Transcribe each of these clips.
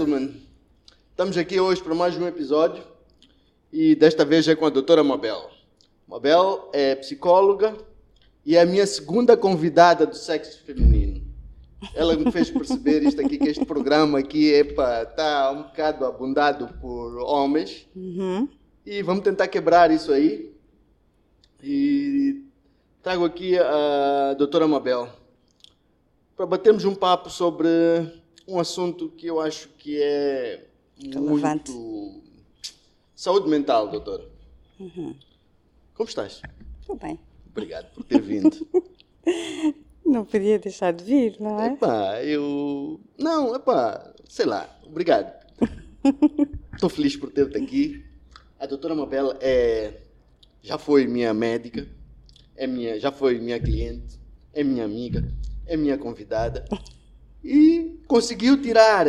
gentlemen, estamos aqui hoje para mais um episódio e desta vez é com a doutora Mabel. Mabel é psicóloga e é a minha segunda convidada do sexo feminino. Ela me fez perceber isto aqui, que este programa aqui está um bocado abundado por homens Uhum. e vamos tentar quebrar isso aí. E trago aqui a doutora Mabel para batermos um papo sobre um assunto que eu acho que é Relevante. muito saúde mental, doutora. Como estás? Tudo bem. Obrigado por ter vindo. Não podia deixar de vir, não é? Epá, eu. Não, epá, sei lá, obrigado. Estou feliz por ter-te aqui. A doutora Mabel é, já foi minha médica, é minha, já foi minha cliente, é minha amiga, é minha convidada. E conseguiu tirar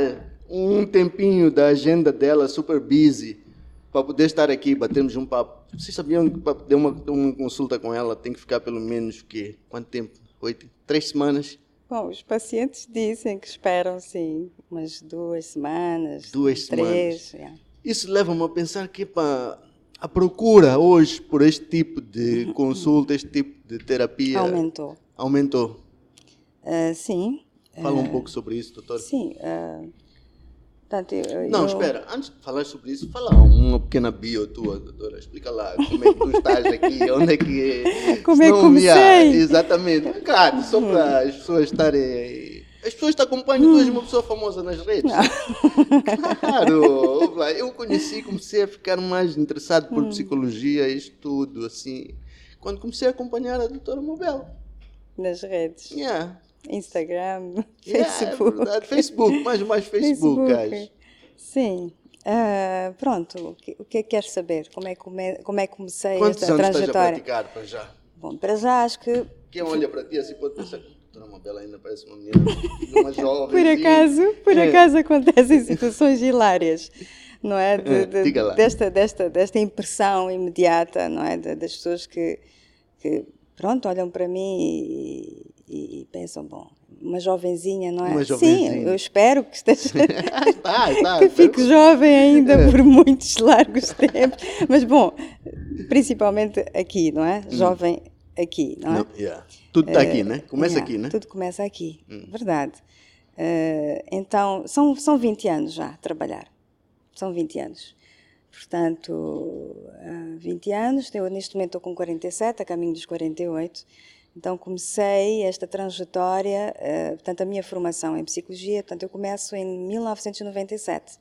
um tempinho da agenda dela super busy para poder estar aqui, batermos um papo. Vocês sabiam que para ter uma, uma consulta com ela tem que ficar pelo menos o quê? Quanto tempo? Oito? Três semanas? Bom, os pacientes dizem que esperam, sim, umas duas semanas. Duas três. é. Isso leva-me a pensar que pá, a procura hoje por este tipo de consulta, este tipo de terapia Aumentou. aumentou. Ah, sim, Fala um pouco sobre isso, doutor. sim. ah, portanto, eu, Não, eu- espera, antes de falar sobre isso, fala uma pequena bio tua, doutora. Explica lá como é que tu estás aqui, onde é que. Como é que comecei? exatamente. Claro, só para as pessoas estarem. As pessoas te acompanham, tu és uma pessoa famosa nas redes. Claro, vai, eu conheci, comecei a ficar mais interessado por psicologia, estudo, assim, quando comecei a acompanhar a doutora Mobel. nas redes, Yeah. Instagram, Facebook. É verdade. Facebook, mais mais Facebook. Sim. Ah, pronto, o que, é que queres saber? Como é, que come- como é que comecei Quantos esta anos estás a trajetória? praticar para já? Bom, para já acho que Quem olha para ti assim pode pensar que a doutora Mabel ainda parece uma menina, uma jovem. Por acaso, por É. acaso acontecem situações hilárias, não é? De- É, de- diga lá. desta, desta, desta impressão imediata, não é? De- das pessoas que, que, pronto, olham para mim e, e- e pensam, bom, uma jovenzinha, não é? Uma Sim, eu espero que esteja... está, está. que fique jovem ainda por muitos largos tempos. Mas, bom, principalmente aqui, não é? Jovem aqui, não é? Não, yeah. Tudo está aqui, né? Começa Yeah, aqui, né? Tudo começa aqui, verdade. Eh, então, são, são 20 anos já a trabalhar. São 20 anos. Portanto, há 20 anos, eu neste momento estou com 47, a caminho dos 48. Então, comecei esta trajetória, eh, portanto, a minha formação em psicologia, portanto, eu começo em 1997.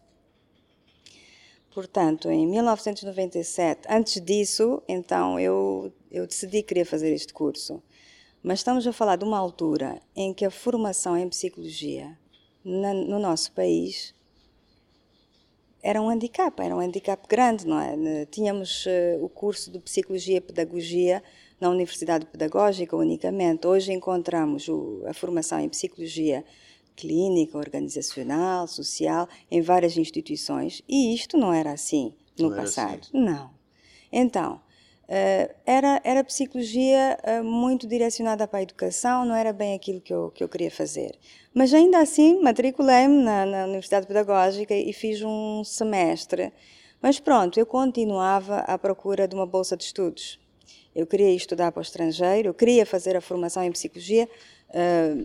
Portanto, em 1997, antes disso, então eu, eu decidi que queria fazer este curso. Mas estamos a falar de uma altura em que a formação em psicologia na- no nosso país era um handicap, era um handicap grande, não é? Tínhamos eh, o curso de Psicologia e Pedagogia na Universidade Pedagógica unicamente. Hoje encontramos o- a formação em Psicologia clínica, organizacional, social, em várias instituições. E isto não era assim no Não era passado. Não. Então, eh, era, era psicologia eh, muito direcionada para a educação, não era bem aquilo que eu, que eu queria fazer. Mas ainda assim, matriculei-me na, na Universidade Pedagógica e fiz um semestre. Mas pronto, eu continuava à procura de uma bolsa de estudos. Eu queria estudar para o estrangeiro, eu queria fazer a formação em psicologia eh,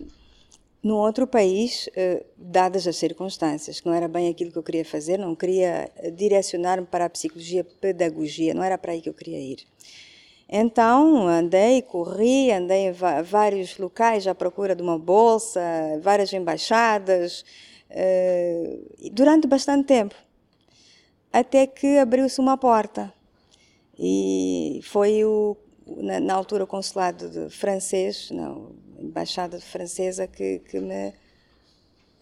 num outro país, eh, dadas as circunstâncias, que não era bem aquilo que eu queria fazer, não queria direcionar-me para a psicologia pedagogia, não era para aí que eu queria ir. Então, andei, corri, andei em vários locais à procura de uma bolsa, várias embaixadas, e durante bastante tempo. Até que abriu-se uma porta. E foi o, na, na altura o consulado de francês, não, embaixada francesa, que, que me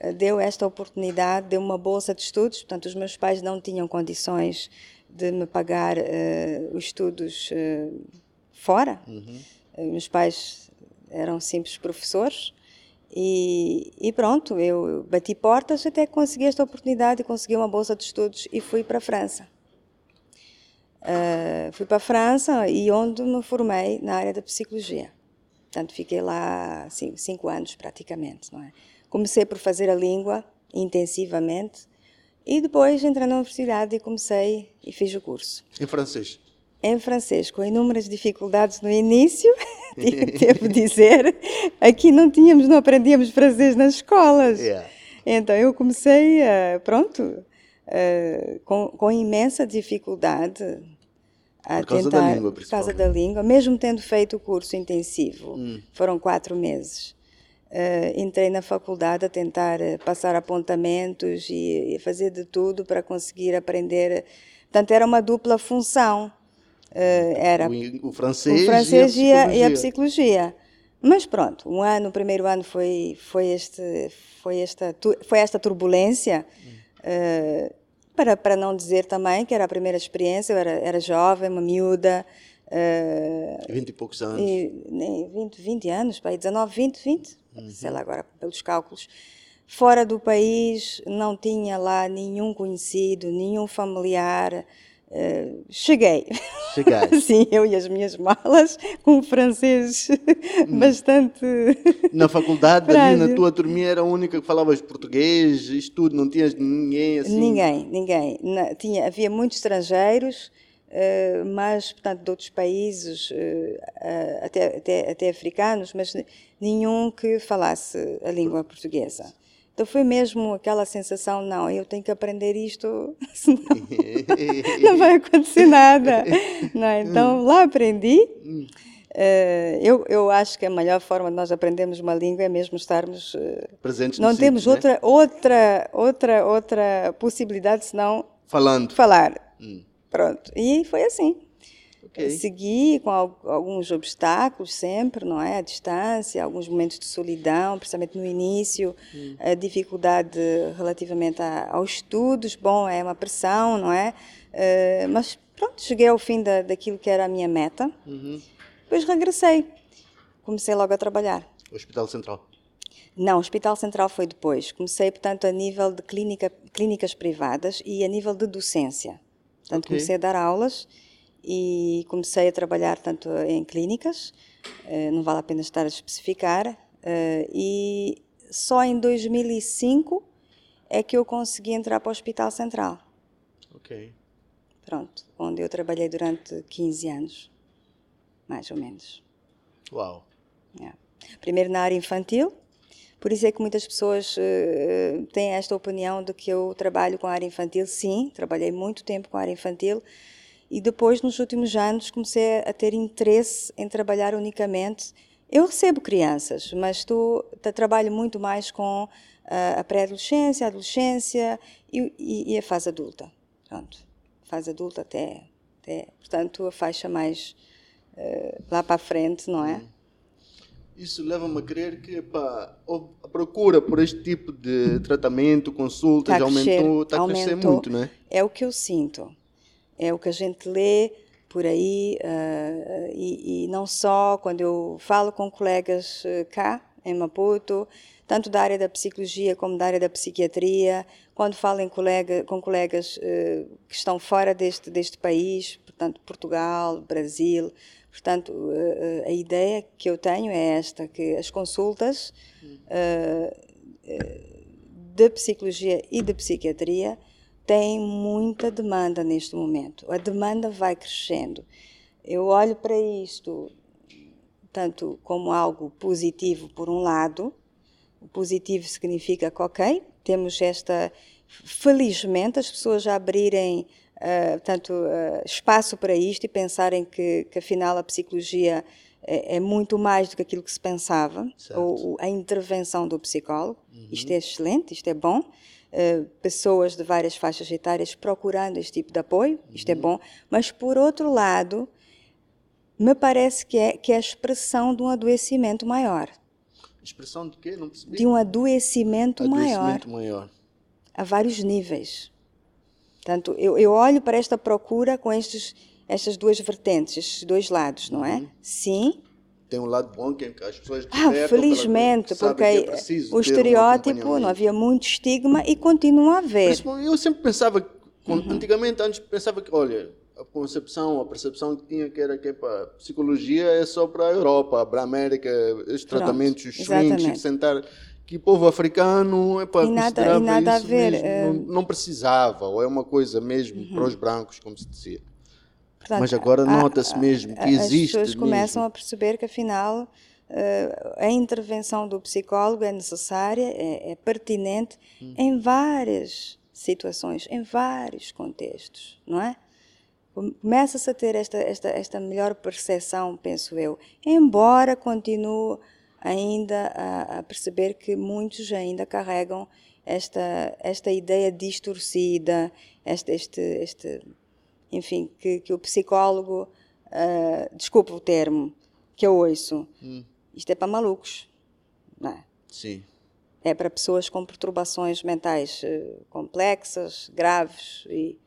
eh, deu esta oportunidade, deu uma bolsa de estudos. Portanto, os meus pais não tinham condições de me pagar eh, os estudos eh, fora. Eh, Meus pais eram simples professores. E, e pronto, eu bati portas até que consegui esta oportunidade e consegui uma bolsa de estudos e fui para a França. Uh, fui para a França e onde me formei na área da psicologia. Portanto, fiquei lá cinco, cinco anos praticamente. É? Comecei por fazer a língua intensivamente, E depois entrei na universidade e comecei e fiz o curso. Em francês? Em francês, com inúmeras dificuldades no início, devo dizer. Aqui não tínhamos, não aprendíamos francês nas escolas. Yeah. Então eu comecei, uh, pronto, uh, com, com imensa dificuldade a Por causa tentar, da língua, por causa da língua, mesmo tendo feito o curso intensivo, Hum. foram quatro meses. Uh, entrei na faculdade a tentar uh, passar apontamentos e, e fazer de tudo para conseguir aprender. Portanto, era uma dupla função. Uh, era O, o francês, o francês e e a e a psicologia. Mas pronto, um ano, o primeiro ano foi foi este foi esta foi esta turbulência eh, para para não dizer também que era a primeira experiência, eu era era jovem, uma miúda, eh, 20 e poucos anos. e, nem 20, 20 anos, para 19, 20, 20, sei lá agora, pelos cálculos. Fora do país, não tinha lá nenhum conhecido, nenhum familiar. Cheguei. Chegaste. Sim, eu e as minhas malas, com um francês bastante. Na faculdade, ali na tua turminha, era a única que falavas português, isto tudo, não tinhas ninguém assim? Ninguém, ninguém. Tinha, havia muitos estrangeiros, eh, mas, portanto, de outros países, eh, até, até, até africanos, mas nenhum que falasse a língua portuguesa. Então foi mesmo aquela sensação, não, eu tenho que aprender isto, senão não vai acontecer nada. Não é? Então lá aprendi. Eh, eu, eu acho que a melhor forma de nós aprendermos uma língua é mesmo estarmos eh, Presentes não temos sítio, né? outra, outra, outra, outra possibilidade senão Falando. falar. Hum. Pronto. E foi assim. Ok. Segui com al- alguns obstáculos sempre, não é? A distância, alguns momentos de solidão, principalmente no início, Hum. a dificuldade relativamente a- aos estudos. Bom, é uma pressão, não é? Eh, mas pronto, cheguei ao fim da, daquilo que era a minha meta. Uhum. Depois regressei. Comecei logo a trabalhar. Hospital Central. Não, o Hospital Central foi depois. Comecei, portanto, a nível de clínica, clínicas privadas e a nível de docência. Portanto, Ok. comecei a dar aulas e comecei a trabalhar tanto em clínicas, eh, não vale a pena estar a especificar, eh, e só em 2005 é que eu consegui entrar para o Hospital Central. Ok. Pronto, onde eu trabalhei durante 15 anos, mais ou menos. Uau. Yeah. Primeiro na área infantil, por isso é que muitas pessoas eh, têm esta opinião de que eu trabalho com a área infantil. Sim, trabalhei muito tempo com a área infantil e depois, nos últimos anos, comecei a ter interesse em trabalhar unicamente. Eu recebo crianças, mas estou, tra- trabalho muito mais com ah, a pré-adolescência, a adolescência e, e- e a fase adulta. Pronto, fase adulta até, até portanto, a faixa mais eh, lá para a frente, não é? Isso leva-me a crer que a procura por este tipo de tratamento, consultas, Tá aumentou, está a crescer muito, né? É o que eu sinto. É o que a gente lê por aí, ah, e, e não só quando eu falo com colegas eh, cá, em Maputo, tanto da área da psicologia como da área da psiquiatria, quando falo em colega, com colegas eh, que estão fora deste, deste país, portanto, Portugal, Brasil. Portanto, a ideia que eu tenho é esta, que as consultas eh, de psicologia e de psiquiatria têm muita demanda neste momento. A demanda vai crescendo. Eu olho para isto tanto como algo positivo por um lado. O positivo significa que, ok, temos esta. Felizmente, as pessoas já abrirem ah, tanto ah, espaço para isto e pensarem que, que afinal a psicologia é, é muito mais do que aquilo que se pensava, ou, ou a intervenção do psicólogo. Isto é excelente, isto é bom. Uh, pessoas de várias faixas etárias procurando este tipo de apoio, isto é bom. Mas, por outro lado, me parece que é, que é a expressão de um adoecimento maior. Expressão de quê? Não percebi. De um adoecimento, maior, Adoecimento maior. a vários níveis. Portanto, eu, eu olho para esta procura com estes, estas duas vertentes, estes dois lados, não é? Sim, Tem um lado bom que as pessoas Ah, felizmente, porque é preciso o ter um estereótipo, não havia muito estigma e continua a haver. Eu sempre pensava, Uhum. antigamente, antes pensava que, olha, a concepção, a percepção que tinha que era que para psicologia é só para a Europa, para a América, estes tratamentos, os shrinks, exatamente. sentar. que povo africano epá, E nada- e nada a ver, mesmo, eh, não, não precisava, ou é uma coisa mesmo Uhum. para os brancos, como se dizia. Portanto, Mas agora nota-se mesmo que existe As pessoas começam mesmo. a perceber que, afinal, eh, a intervenção do psicólogo é necessária, é, é pertinente Hum. em várias situações, em vários contextos, não é? Com- Começa-se a ter esta, esta, esta melhor percepção, penso eu, embora continue ainda a, a perceber que muitos ainda carregam esta, esta ideia distorcida, este, este, este enfim, que, que o psicólogo, ah, desculpa o termo, que eu ouço, isto é para malucos, não é? Sim. É para pessoas com perturbações mentais eh, complexas, graves e,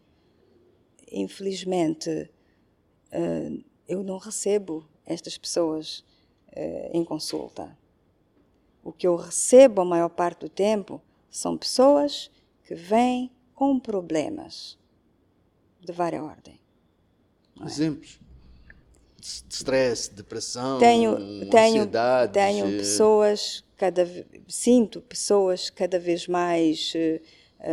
infelizmente, eh, eu não recebo estas pessoas eh, em consulta. O que eu recebo a maior parte do tempo são pessoas que vêm com problemas de várias ordem. Exemplos. De stress, depressão, tenho tenho ansiedade. tenho pessoas cada sinto pessoas cada vez mais eh,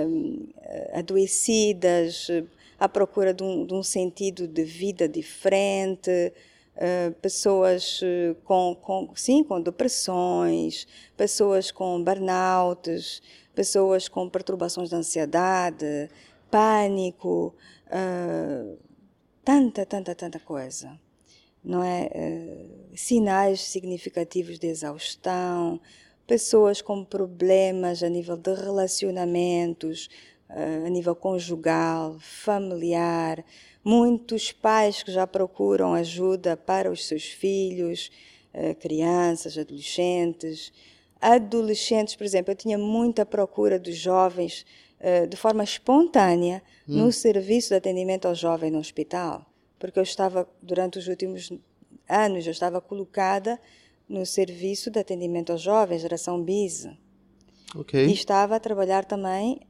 hum, eh, adoecidas eh, à procura de um, de um sentido de vida diferente eh, pessoas com, com sim com depressões pessoas com burnouts pessoas com perturbações de ansiedade pânico eh, tanta tanta tanta coisa não é? Eh, sinais significativos de exaustão, pessoas com problemas a nível de relacionamentos, eh, a nível conjugal, familiar, muitos pais que já procuram ajuda para os seus filhos, eh, crianças, adolescentes. Adolescentes, por exemplo, eu tinha muita procura dos jovens eh, de forma espontânea no serviço de atendimento ao jovem no hospital porque eu estava, durante os últimos anos, eu estava colocada no serviço de atendimento aos jovens, geração BIS. Ok. E estava a trabalhar também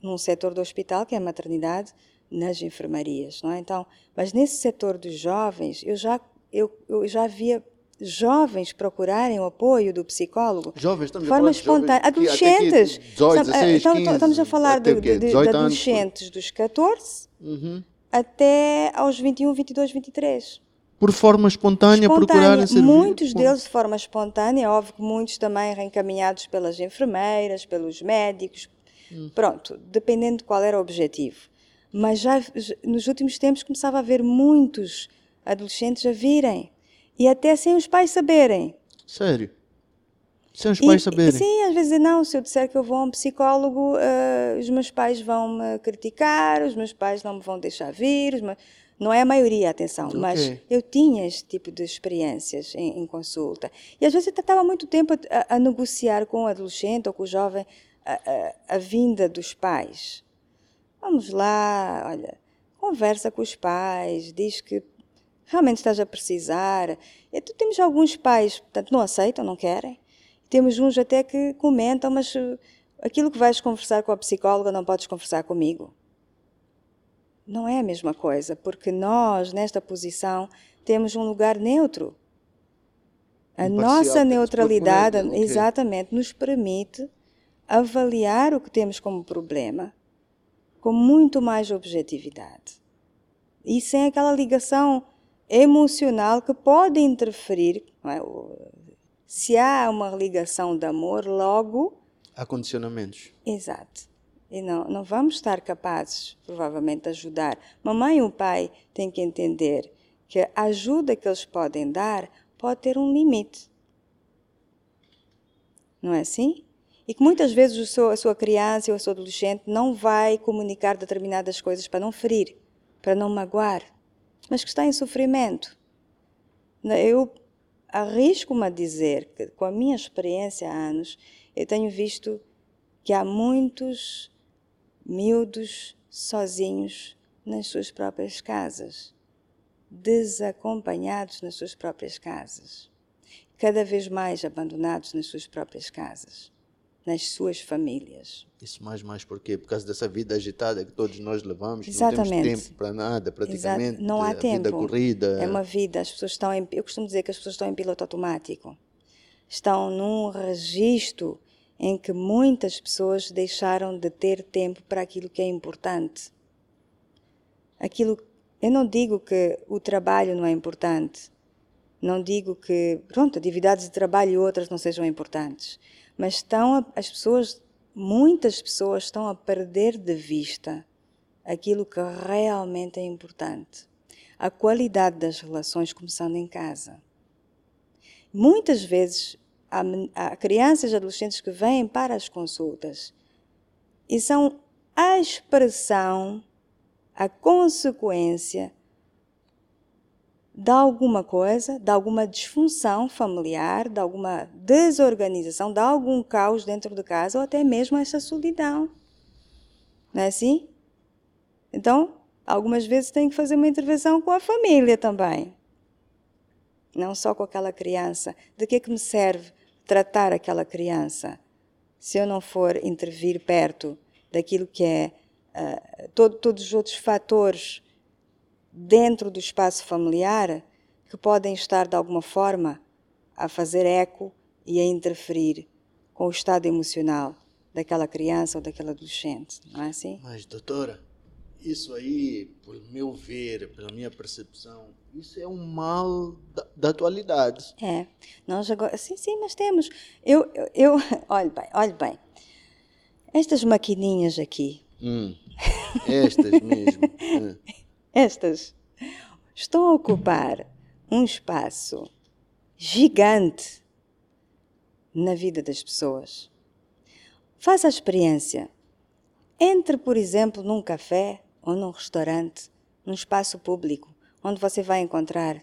num setor do hospital, que é a maternidade, nas enfermarias, não é? Então, mas nesse setor dos jovens, eu já, eu, eu já via jovens procurarem o apoio do psicólogo Jovens, estamos de a forma falar espontânea. que Adolescentes. 18, Sabe, 16, então, 15, estamos a falar de, de- de 18 anos, adolescentes dos 14 Uhum. até aos 21, 22, 23 Por forma espontânea, procurarem servir. Muitos deles de forma espontânea, óbvio que muitos também reencaminhados pelas enfermeiras, pelos médicos, pronto, dependendo de qual era o objetivo. Mas já- nos últimos tempos começava a haver muitos adolescentes a virem e até sem os pais saberem. Sério? Sem os E- pais saberem. Sim, às vezes não, se eu disser que eu vou a um psicólogo, eh, os meus pais vão me criticar, os meus pais não me vão deixar vir, meus- não é a maioria, atenção, mas Ok. eu tinha este tipo de experiências em, em consulta. E às vezes eu estava muito tempo a, a negociar com o adolescente ou com o jovem a, a- a vinda dos pais. Vamos lá, olha, conversa com os pais, diz que realmente estás a precisar. E tu temos alguns pais, portanto, não aceitam, não querem. Temos uns até que comentam, mas uh, aquilo que vais conversar com a psicóloga não podes conversar comigo. Não é a mesma coisa, porque nós, nesta posição, temos um lugar neutro. A Imparcial, nossa neutralidade, exatamente, nos permite avaliar o que temos como problema com muito mais objetividade. E sem aquela ligação emocional que pode interferir. é? Se há uma ligação de amor, logo Há condicionamentos. Exato. E não, não vamos estar capazes, provavelmente, de ajudar. Mamãe e o pai têm que entender que a ajuda que eles podem dar pode ter um limite. Não é assim? E que muitas vezes o seu, a sua criança ou o seu adolescente não vai comunicar determinadas coisas para não ferir, para não magoar, mas que está em sofrimento. Eu arrisco-me a dizer que, com a minha experiência há anos, eu tenho visto que há muitos miúdos sozinhos nas suas próprias casas, desacompanhados nas suas próprias casas, cada vez mais abandonados nas suas próprias casas, nas suas famílias. Isso mais, mais por quê? Por causa dessa vida agitada que todos nós levamos. Não Exatamente. temos tempo para nada, praticamente. Exato. Não há a tempo. vida corrida. É uma vida, as pessoas estão em, eu costumo dizer que as pessoas estão em piloto automático. Estão num registro em que muitas pessoas deixaram de ter tempo para aquilo que é importante. Aquilo, eu não digo que o trabalho não é importante, não digo que, pronto, atividades de trabalho e outras não sejam importantes, mas estão a, as pessoas, muitas pessoas estão a perder de vista aquilo que realmente é importante. A qualidade das relações começando em casa. Muitas vezes há, há crianças e adolescentes que vêm para as consultas e são a expressão, a consequência de alguma coisa, de alguma disfunção familiar, de alguma desorganização, de algum caos dentro de casa ou até mesmo essa solidão. Não é assim? Então, algumas vezes tem que fazer uma intervenção com a família também. Não só com aquela criança. De que é que me serve tratar aquela criança se eu não for intervir perto daquilo que é uh, todo, todos os outros fatores dentro do espaço familiar que podem estar de alguma forma a fazer eco e a interferir com o estado emocional daquela criança ou daquele adolescente, não é assim? Mas, doutora, isso aí, por meu ver, pela minha percepção, isso é um mal da, da atualidade. É. Nós agora, sim, sim, mas temos. Eu, eu, eu olhe bem, olhe bem. Estas maquininhas aqui. Hum, estas mesmo. Estas estão a ocupar um espaço gigante na vida das pessoas. Faça a experiência. Entre, por exemplo, num café ou num restaurante, num espaço público, onde você vai encontrar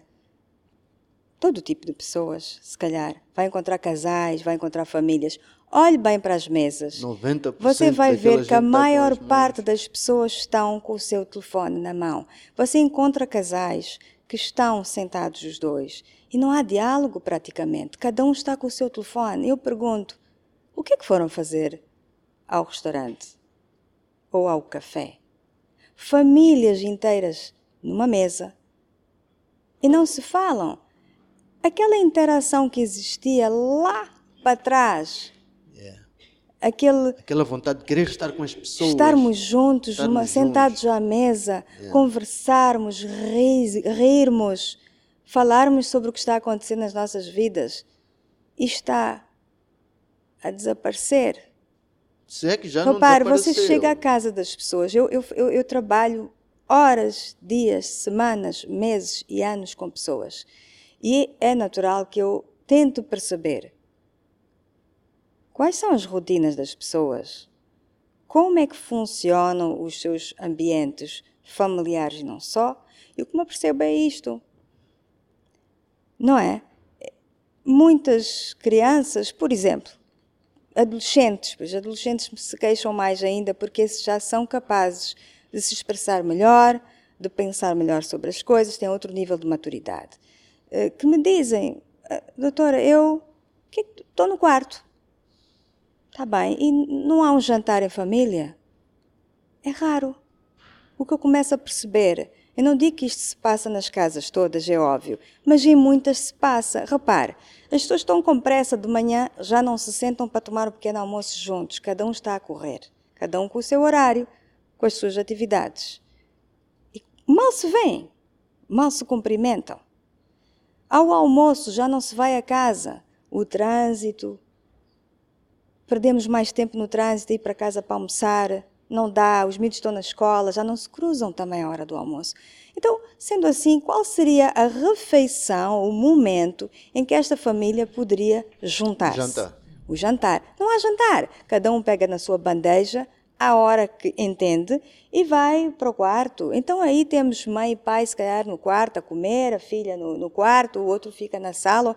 todo tipo de pessoas, se calhar. Vai encontrar casais, vai encontrar famílias. Olhe bem para as mesas. 90% Você vai ver que a tá maior parte das pessoas estão com o seu telefone na mão. Você encontra casais que estão sentados os dois e não há diálogo praticamente. Cada um está com o seu telefone. Eu pergunto: o que é que foram fazer ao restaurante ou ao café? Famílias inteiras numa mesa e não se falam. Aquela interação que existia lá para trás. Aquele aquela vontade de querer estar com as pessoas. Estarmos juntos estarmos uma, sentados à mesa Yeah. conversarmos rir, rirmos falarmos sobre o que está acontecendo nas nossas vidas. E está a desaparecer. Se é que já repare não você chega à casa das pessoas. Eu, eu, eu, eu trabalho horas dias semanas meses e anos com pessoas e é natural que eu tento perceber Quais são as rotinas das pessoas? Como é que funcionam os seus ambientes familiares e não só? E o que me percebo é isto. Não é? Muitas crianças, por exemplo, adolescentes, pois adolescentes se queixam mais ainda porque esses já são capazes de se expressar melhor, de pensar melhor sobre as coisas, têm outro nível de maturidade. Eh, Que me dizem, "Ah, doutora, eu estou no quarto. Está bem, e não há um jantar em família? É raro. O que eu começo a perceber, eu não digo que isto se passa nas casas todas, é óbvio, mas em muitas se passa. Repare, as pessoas estão com pressa de manhã, já não se sentam para tomar o pequeno almoço juntos, cada um está a correr, cada um com o seu horário, com as suas atividades. E mal se vêem, mal se cumprimentam. Ao almoço já não se vai a casa, o trânsito, perdemos mais tempo no trânsito, ir para casa para almoçar, não dá, os miúdos estão na escola, já não se cruzam também a hora do almoço. Então, sendo assim, qual seria a refeição, o momento em que esta família poderia juntar-se? Jantar. O jantar. Não há jantar. Cada um pega na sua bandeja à hora que entende e vai para o quarto. Então aí temos mãe e pai, se calhar, no quarto a comer, a filha no, no quarto, o outro fica na sala.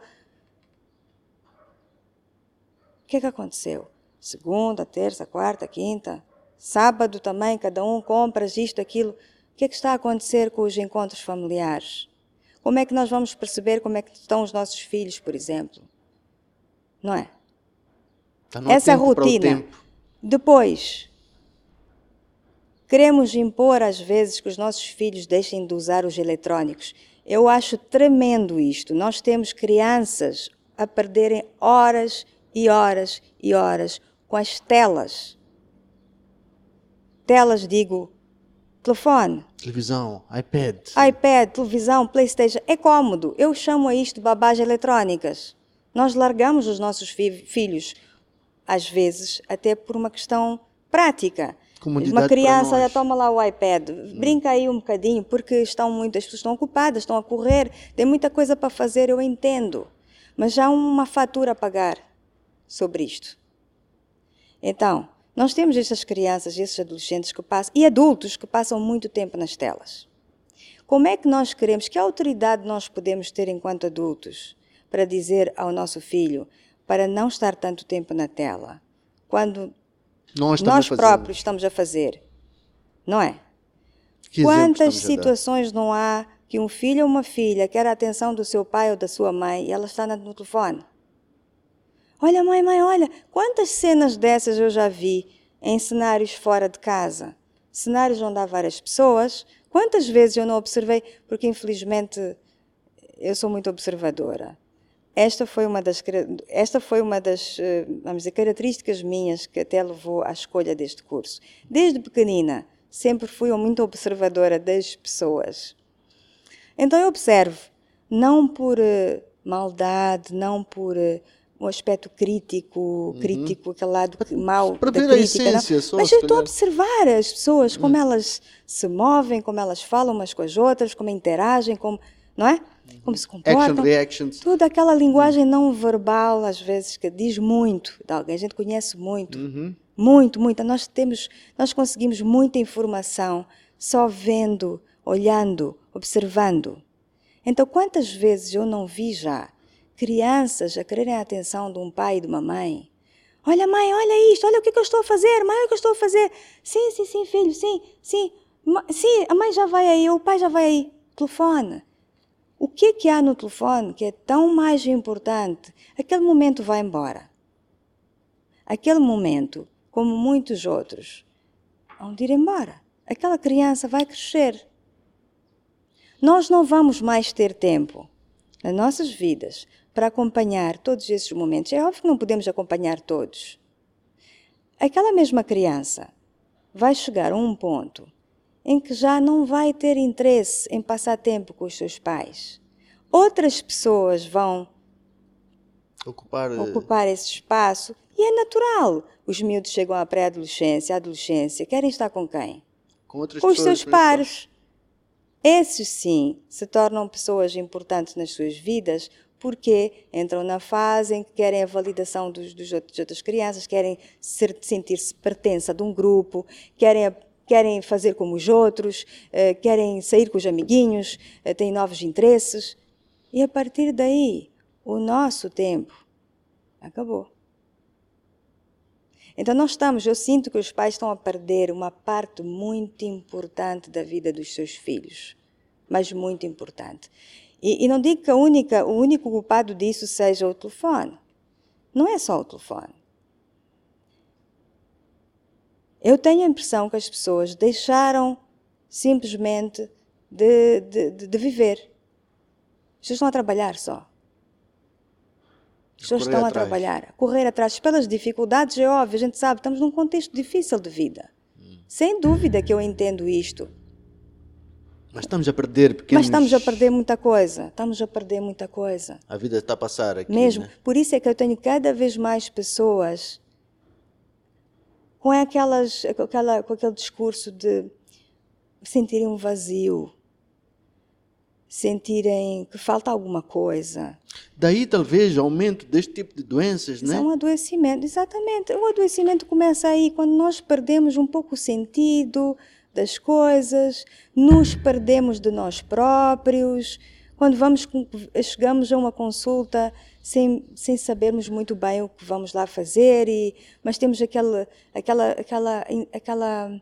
O que é que aconteceu? Segunda, terça, quarta, quinta, sábado também, cada um compra isto, aquilo. O que é que está a acontecer com os encontros familiares? Como é que nós vamos perceber como é que estão os nossos filhos, por exemplo? Não é? Tá no Essa rotina. Depois, queremos impor às vezes que os nossos filhos deixem de usar os eletrônicos. Eu acho tremendo isto. Nós temos crianças a perderem horas e horas e horas com as telas. Telas, digo, telefone, Televisão, iPad. iPad, televisão, Playstation. É cômodo. Eu chamo a isto de babás eletrónicas. Nós largamos os nossos fi filhos, às vezes, até por uma questão prática. Comodidade Uma criança, olha, nós. toma lá o iPad, brinca aí um bocadinho, porque estão muitas pessoas estão ocupadas, estão a correr, tem muita coisa para fazer, eu entendo. Mas já há uma fatura a pagar sobre isto. Então, nós temos estas crianças, esses adolescentes que passam, e adultos que passam muito tempo nas telas. Como é que nós queremos, que autoridade nós podemos ter enquanto adultos para dizer ao nosso filho para não estar tanto tempo na tela, quando Nós, nós próprios estamos a fazer? Não é? Que Quantas situações não há que um filho ou uma filha quer a atenção do seu pai ou da sua mãe e ela está no telefone? Olha, mãe, mãe, olha, quantas cenas dessas eu já vi em cenários fora de casa? Cenários onde há várias pessoas. Quantas vezes eu não observei? Porque, infelizmente, eu sou muito observadora. Esta foi uma das, esta foi uma das eh, vamos dizer, características minhas que até levou à escolha deste curso. Desde pequenina, sempre fui muito observadora das pessoas. Então eu observo, não por eh, maldade, não por eh, um aspecto crítico, crítico, aquele lado Uhum. para da ver a crítica, não. essência só, Mas eu estou a observar as pessoas, como elas se movem, como elas falam umas com as outras, como interagem, como, não é? Como se Action, comportam. reactions. Toda aquela linguagem não verbal, às vezes, que diz muito de alguém. A gente conhece muito. Uhum. Muito, muita. Nós temos, nós conseguimos muita informação só vendo, olhando, observando. Então, quantas vezes eu não vi já crianças a quererem a atenção de um pai e de uma mãe? Olha, mãe, olha isto, olha o que, é que eu estou a fazer, mãe, olha o que eu estou a fazer. Sim, sim, sim, filho, sim, sim. Sim, a mãe já vai aí, o pai já vai aí. Telefone. O que é que há no telefone que é tão mais importante? Aquele momento vai embora. Aquele momento, como muitos outros, vão ir embora. Aquela criança vai crescer. Nós não vamos mais ter tempo nas nossas vidas para acompanhar todos esses momentos. É óbvio que não podemos acompanhar todos. Aquela mesma criança vai chegar a um ponto em que já não vai ter interesse em passar tempo com os seus pais. Outras pessoas vão Ocupar. eh, ocupar esse espaço e é natural. Os miúdos chegam à pré-adolescência, à adolescência, querem estar com quem? com outras Com os pessoas, seus pares. Esses sim se tornam pessoas importantes nas suas vidas porque entram na fase em que querem a validação dos, dos outros, de outras crianças, querem sentir-se pertença de um grupo, querem, a- querem fazer como os outros, eh, querem sair com os amiguinhos, eh, têm novos interesses. E a partir daí, o nosso tempo acabou. Então nós estamos, eu sinto que os pais estão a perder uma parte muito importante da vida dos seus filhos, mas muito importante. E, e não digo que única, o único culpado disso seja o telefone. Não é só o telefone. Eu tenho a impressão que as pessoas deixaram simplesmente de, de, de, viver. As pessoas estão a trabalhar só. As pessoas Correr estão a atrás. trabalhar, a correr atrás pelas dificuldades, é óbvio, a gente sabe, estamos num contexto difícil de vida. Sem dúvida que eu entendo isto. Mas estamos a perder pequenos. Mas estamos a perder muita coisa. Estamos a perder muita coisa. A vida está a passar aqui. Mesmo. né? Por isso é que eu tenho cada vez mais pessoas com, aquelas, aquela, com aquele discurso de sentirem um vazio, sentirem que falta alguma coisa. Daí talvez o aumento deste tipo de doenças, Isso né? é um adoecimento, exatamente. O adoecimento começa aí quando nós perdemos um pouco o sentido das coisas, nos perdemos de nós próprios, quando vamos chegamos a uma consulta sem, sem sabermos muito bem o que vamos lá fazer, e, mas temos aquela, aquela, aquela, aquela,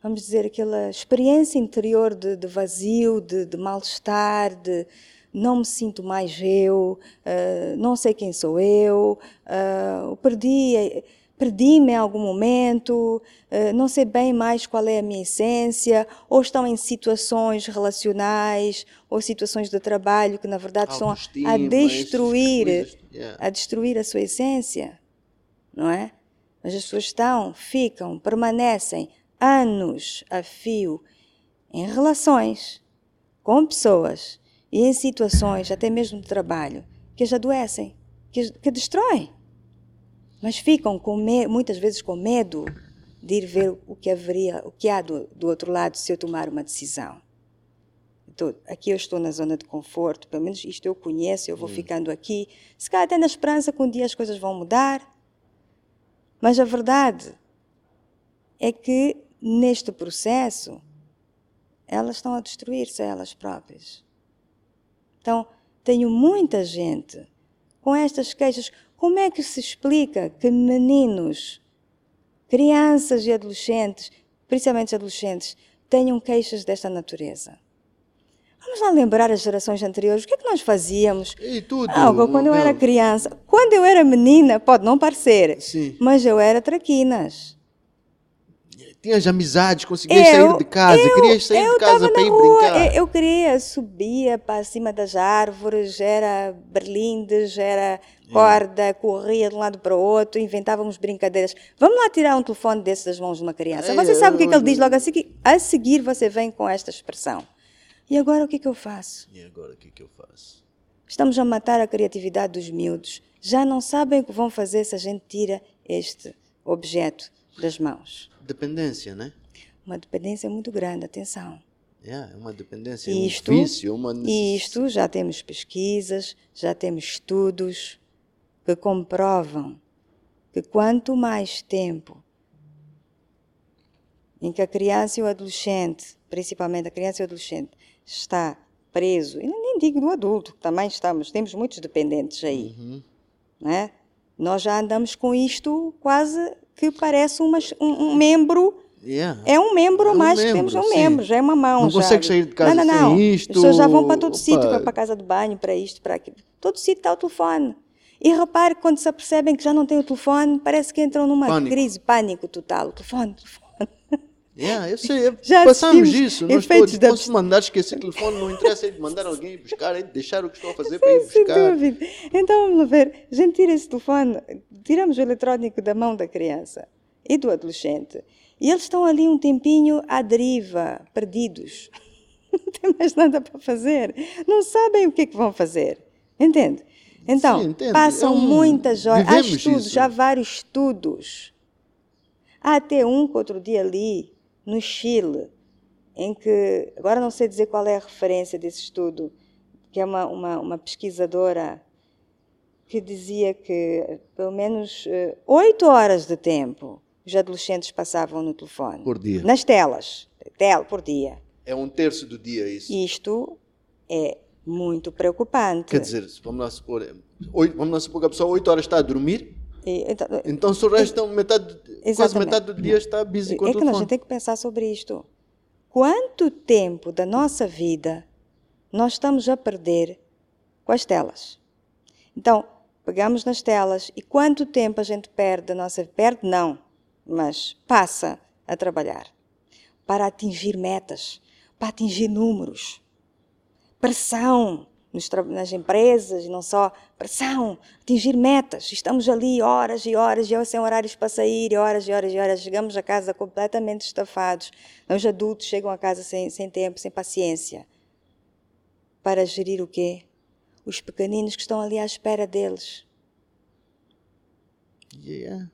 vamos dizer, aquela experiência interior de, de vazio, de, de mal-estar, de não me sinto mais eu, ah, não sei quem sou eu, ah, perdi, perdi-me em algum momento, ah, não sei bem mais qual é a minha essência, ou estão em situações relacionais ou situações de trabalho que na verdade estão a- destruir, a destruir a sua essência, não é? Mas as pessoas estão, ficam, permanecem anos a fio em relações com pessoas e em situações, até mesmo de trabalho, que as adoecem, que, as, que destroem. Mas ficam com muitas vezes com medo de ir ver o que haveria, o que há do, do outro lado se eu tomar uma decisão. Então, aqui eu estou na zona de conforto, pelo menos isto eu conheço, eu vou hum. ficando aqui, se calhar até na esperança que um dia as coisas vão mudar. Mas a verdade é que neste processo elas estão a destruir-se elas próprias. Então, tenho muita gente com estas queixas. Como é que se explica que meninos, crianças e adolescentes, principalmente adolescentes, tenham queixas desta natureza? Vamos lá lembrar as gerações anteriores. O que é que nós fazíamos? E tudo. Ah, quando eu era criança. Quando eu era menina, pode não parecer, Sim. mas eu era traquinas tinhas amizades, conseguias eu, sair de casa, eu, querias sair de casa para ir rua, brincar. Eu, eu, queria, subia para cima das árvores, era berlindes, era corda, é. corria de um lado para o outro, inventávamos brincadeiras. Vamos lá tirar um telefone desses das mãos de uma criança. Você sabe o que, é que ele diz logo a seguir? A seguir você vem com esta expressão. E agora o que, é que eu faço? E agora o que, é que eu faço? Estamos a matar a criatividade dos miúdos. Já não sabem o que vão fazer se a gente tira este objeto das mãos dependência, né? Uma dependência muito grande, atenção. Yeah, é uma dependência, isto, um vício, uma E isto já temos pesquisas, já temos estudos que comprovam que quanto mais tempo em que a criança e o adolescente, principalmente a criança e o adolescente, está preso, e nem digo no adulto, também estamos, temos muitos dependentes aí, uhum. né? nós já andamos com isto quase que parece uma, um, um membro. Yeah. É um membro, é um mais membro, temos um sim. membro, já é uma mão. Não já. consegue sair de casa não, não, não. isto. As pessoas já vão para todo Opa. sítio, para a casa de banho, para isto, para aquilo. Todo sítio está o telefone. E repare quando se apercebem que já não têm o telefone, parece que entram numa pânico. crise, pânico total. Telefone, o telefone. Yeah, eu sei, Já passamos isso. Não estou, da... posso mandar esquecer o telefone, não interessa é de mandar alguém buscar, é de deixar o que estou a fazer para ir buscar. Sem dúvida. Então vamos ver, a gente tira esse telefone, tiramos o eletrônico da mão da criança e do adolescente. E eles estão ali um tempinho à deriva, perdidos. Não tem mais nada para fazer. Não sabem o que é que vão fazer. Entende? Então, Sim, passam é um... muitas horas. Há estudos, isso. há vários estudos. Há até um que outro dia li no Chile, em que, agora não sei dizer qual é a referência desse estudo, que é uma, uma, uma pesquisadora que dizia que pelo menos eh, oito horas de tempo os adolescentes passavam no telefone. Por dia. Nas telas. Tel, por dia. É um terço do dia isso. Isto é muito preocupante. Quer dizer, vamos lá supor, oito, vamos lá supor que a pessoa oito horas está a dormir, então, se o resto, metade, quase metade do dia está busy com é o telefone. É que a gente tem que pensar sobre isto. Quanto tempo da nossa vida nós estamos a perder com as telas? Então, pegamos nas telas e quanto tempo a gente perde da nossa... Perde não, mas passa a trabalhar para atingir metas, para atingir números. Pressão nas empresas, e não só pressão, atingir metas. Estamos ali horas e horas, e sem horários para sair, e horas e horas e horas. Chegamos a casa completamente estafados. Os adultos chegam a casa sem, sem tempo, sem paciência. Para gerir o quê? Os pequeninos que estão ali à espera deles. Yeah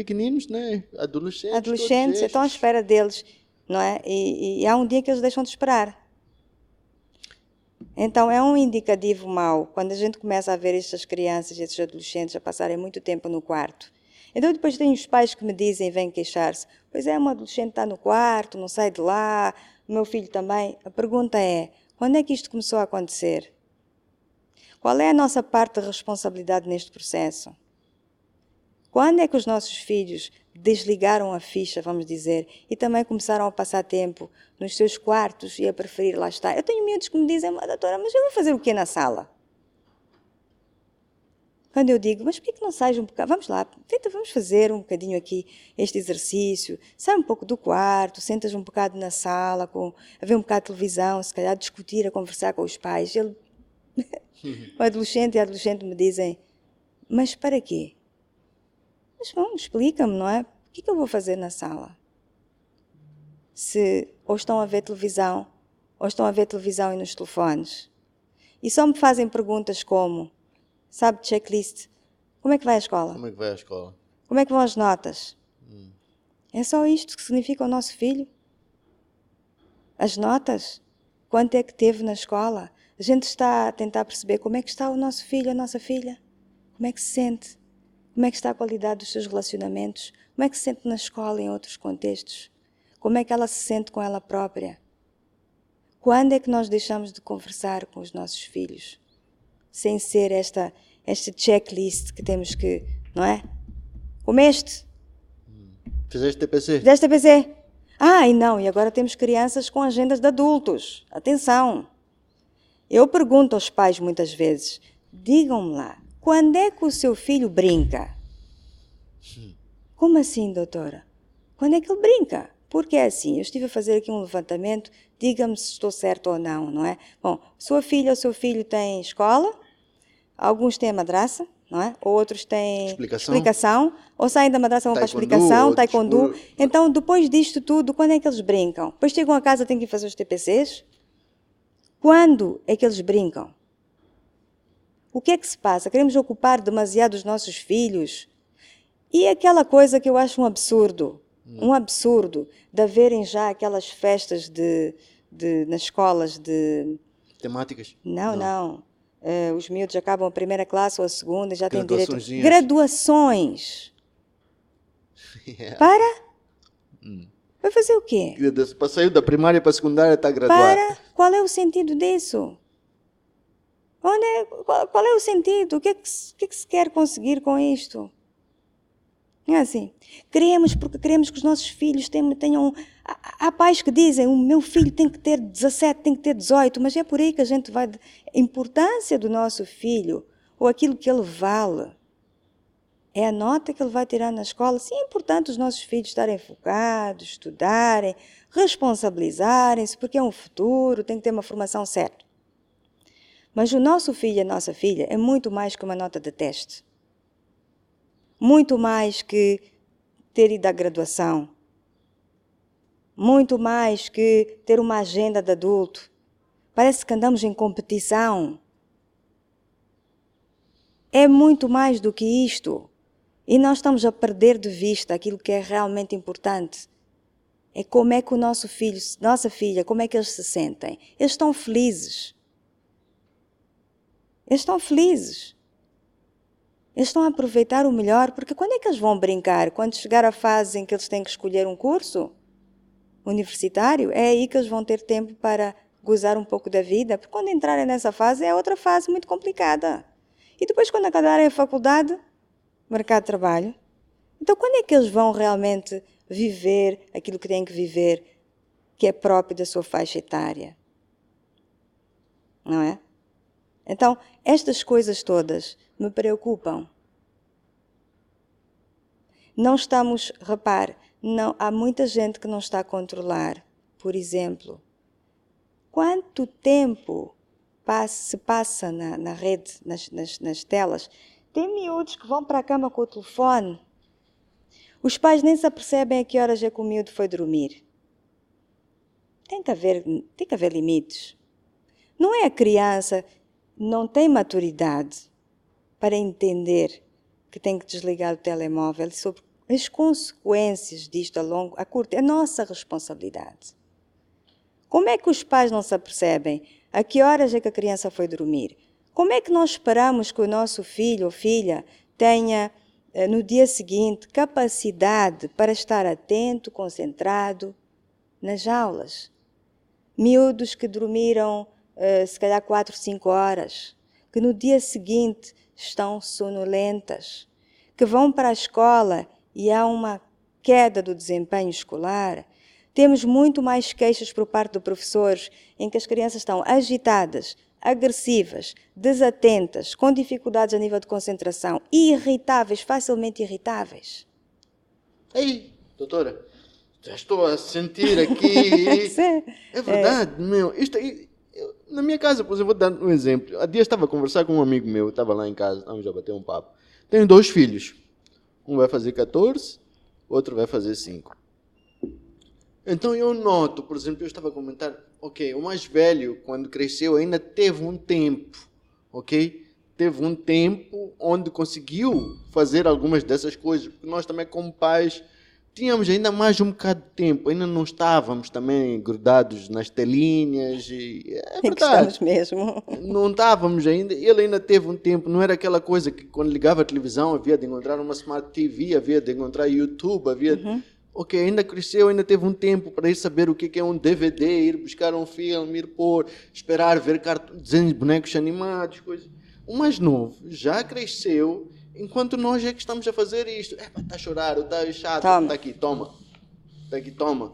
pequeninos, né? Adolescentes. Adolescentes, estão à espera deles, não é? E, e, há um dia que eles deixam de esperar. Então é um indicativo mau quando a gente começa a ver estas crianças e estes adolescentes a passarem muito tempo no quarto. Então depois tem os pais que me dizem, vêm queixar-se, pois é, um adolescente está no quarto, não sai de lá, o meu filho também. A pergunta é, quando é que isto começou a acontecer? Qual é a nossa parte de responsabilidade neste processo? Quando é que os nossos filhos desligaram a ficha, vamos dizer, e também começaram a passar tempo nos seus quartos e a preferir lá estar? Eu tenho miúdos que me dizem, doutora, mas eu vou fazer o quê na sala? Quando eu digo, mas por que não sais um bocado? Vamos lá, tenta, vamos fazer um bocadinho aqui este exercício. Sai um pouco do quarto, sentas um bocado na sala, com, a ver um bocado de televisão, se calhar discutir, a conversar com os pais. Ele, o adolescente e a adolescente me dizem, mas para quê? Mas bom, explica-me, não é? O que, é que eu vou fazer na sala? Se ou estão a ver televisão, ou estão a ver televisão e nos telefones. E só me fazem perguntas como, sabe, checklist, como é que vai a escola? Como é que vai a escola? Como é que vão as notas? Hum. É só isto que significa o nosso filho? As notas? Quanto é que teve na escola? A gente está a tentar perceber como é que está o nosso filho, a nossa filha. Como é que se sente? Como é que está a qualidade dos seus relacionamentos? Como é que se sente na escola em outros contextos? Como é que ela se sente com ela própria? Quando é que nós deixamos de conversar com os nossos filhos? Sem ser esta, esta checklist que temos que, não é? Comeste? Fizeste TPC? Fizeste TPC? Ah, e não, e agora temos crianças com agendas de adultos. Atenção! Eu pergunto aos pais muitas vezes: digam-me lá, quando é que o seu filho brinca? Como assim, doutora? Quando é que ele brinca? Porque é assim, eu estive a fazer aqui um levantamento, diga-me se estou certo ou não, não é? Bom, sua filha ou seu filho têm escola, alguns têm a madraça, não é? Ou outros têm explicação, explicação ou saem da madraça vão para a explicação, taekwondo. Então, depois disto tudo, quando é que eles brincam? Depois chegam a casa, têm que ir fazer os TPCs? Quando é que eles brincam? O que é que se passa? Queremos ocupar demasiado os nossos filhos? E aquela coisa que eu acho um absurdo, hum. um absurdo, de haverem já aquelas festas de, de nas escolas de... Temáticas? Não, não. não. Uh, os miúdos acabam a primeira classe ou a segunda e já têm direito... Graduações. Yeah. Para? Hum. Vai fazer o quê? Para sair da primária para a secundária está graduado. Para? Qual é o sentido disso? Onde é, qual, qual, é o sentido? O que é que, que, é que se quer conseguir com isto? É assim. Queremos, porque queremos que os nossos filhos tenham. tenham há, há pais que dizem: o meu filho tem que ter 17, tem que ter 18, mas é por aí que a gente vai. A importância do nosso filho, ou aquilo que ele vale, é a nota que ele vai tirar na escola. Sim, é importante os nossos filhos estarem focados, estudarem, responsabilizarem-se, porque é um futuro, tem que ter uma formação certa. Mas o nosso filho e a nossa filha é muito mais que uma nota de teste. Muito mais que ter ido à graduação. Muito mais que ter uma agenda de adulto. Parece que andamos em competição. É muito mais do que isto. E nós estamos a perder de vista aquilo que é realmente importante. É como é que o nosso filho, nossa filha, como é que eles se sentem? Eles estão felizes. Eles estão felizes. Eles estão a aproveitar o melhor, porque quando é que eles vão brincar? Quando chegar a fase em que eles têm que escolher um curso universitário, é aí que eles vão ter tempo para gozar um pouco da vida, porque quando entrarem nessa fase é outra fase muito complicada. E depois, quando acabarem a faculdade, mercado de trabalho. Então, quando é que eles vão realmente viver aquilo que têm que viver, que é próprio da sua faixa etária? Não é? Então, estas coisas todas me preocupam. Não estamos, repare, não, há muita gente que não está a controlar. Por exemplo, quanto tempo se passa na, na rede, nas, nas, nas telas, tem miúdos que vão para a cama com o telefone. Os pais nem se apercebem a que horas é que o miúdo foi dormir. Tem que haver, tem que haver limites. Não é a criança não tem maturidade para entender que tem que desligar o telemóvel sobre as consequências disto a longo, a curto, é nossa responsabilidade. Como é que os pais não se apercebem a que horas é que a criança foi dormir? Como é que nós esperamos que o nosso filho ou filha tenha, eh, no dia seguinte, capacidade para estar atento, concentrado nas aulas? Miúdos que dormiram, eh, se calhar, quatro, cinco horas, que no dia seguinte estão sonolentas, que vão para a escola e há uma queda do desempenho escolar. Temos muito mais queixas por parte dos professores em que as crianças estão agitadas, agressivas, desatentas, com dificuldades a nível de concentração, irritáveis, facilmente irritáveis. Ei, doutora, já estou a sentir aqui. é verdade, meu. Isto na minha casa, por exemplo, vou dar um exemplo. Há dias estava a conversar com um amigo meu, estava lá em casa, estávamos a bater um papo. Tenho dois filhos. Um vai fazer 14, outro vai fazer 5. Então eu noto, por exemplo, eu estava a comentar, ok, o mais velho, quando cresceu, ainda teve um tempo, ok? Teve um tempo onde conseguiu fazer algumas dessas coisas, porque nós também, como pais, tínhamos ainda mais um bocado de tempo, ainda não estávamos também grudados nas telinhas e é verdade. Estamos mesmo. Não estávamos ainda, ele ainda teve um tempo, não era aquela coisa que quando ligava a televisão havia de encontrar uma Smart TV, havia de encontrar YouTube, havia... Uhum. Ok, ainda cresceu, ainda teve um tempo para ir saber o que é um DVD, ir buscar um filme, ir pôr, esperar ver desenhos, bonecos animados, coisas. O mais novo já cresceu Enquanto nós é que estamos a fazer isto. É, está a chorar, está chato, está aqui, toma. Está aqui, toma.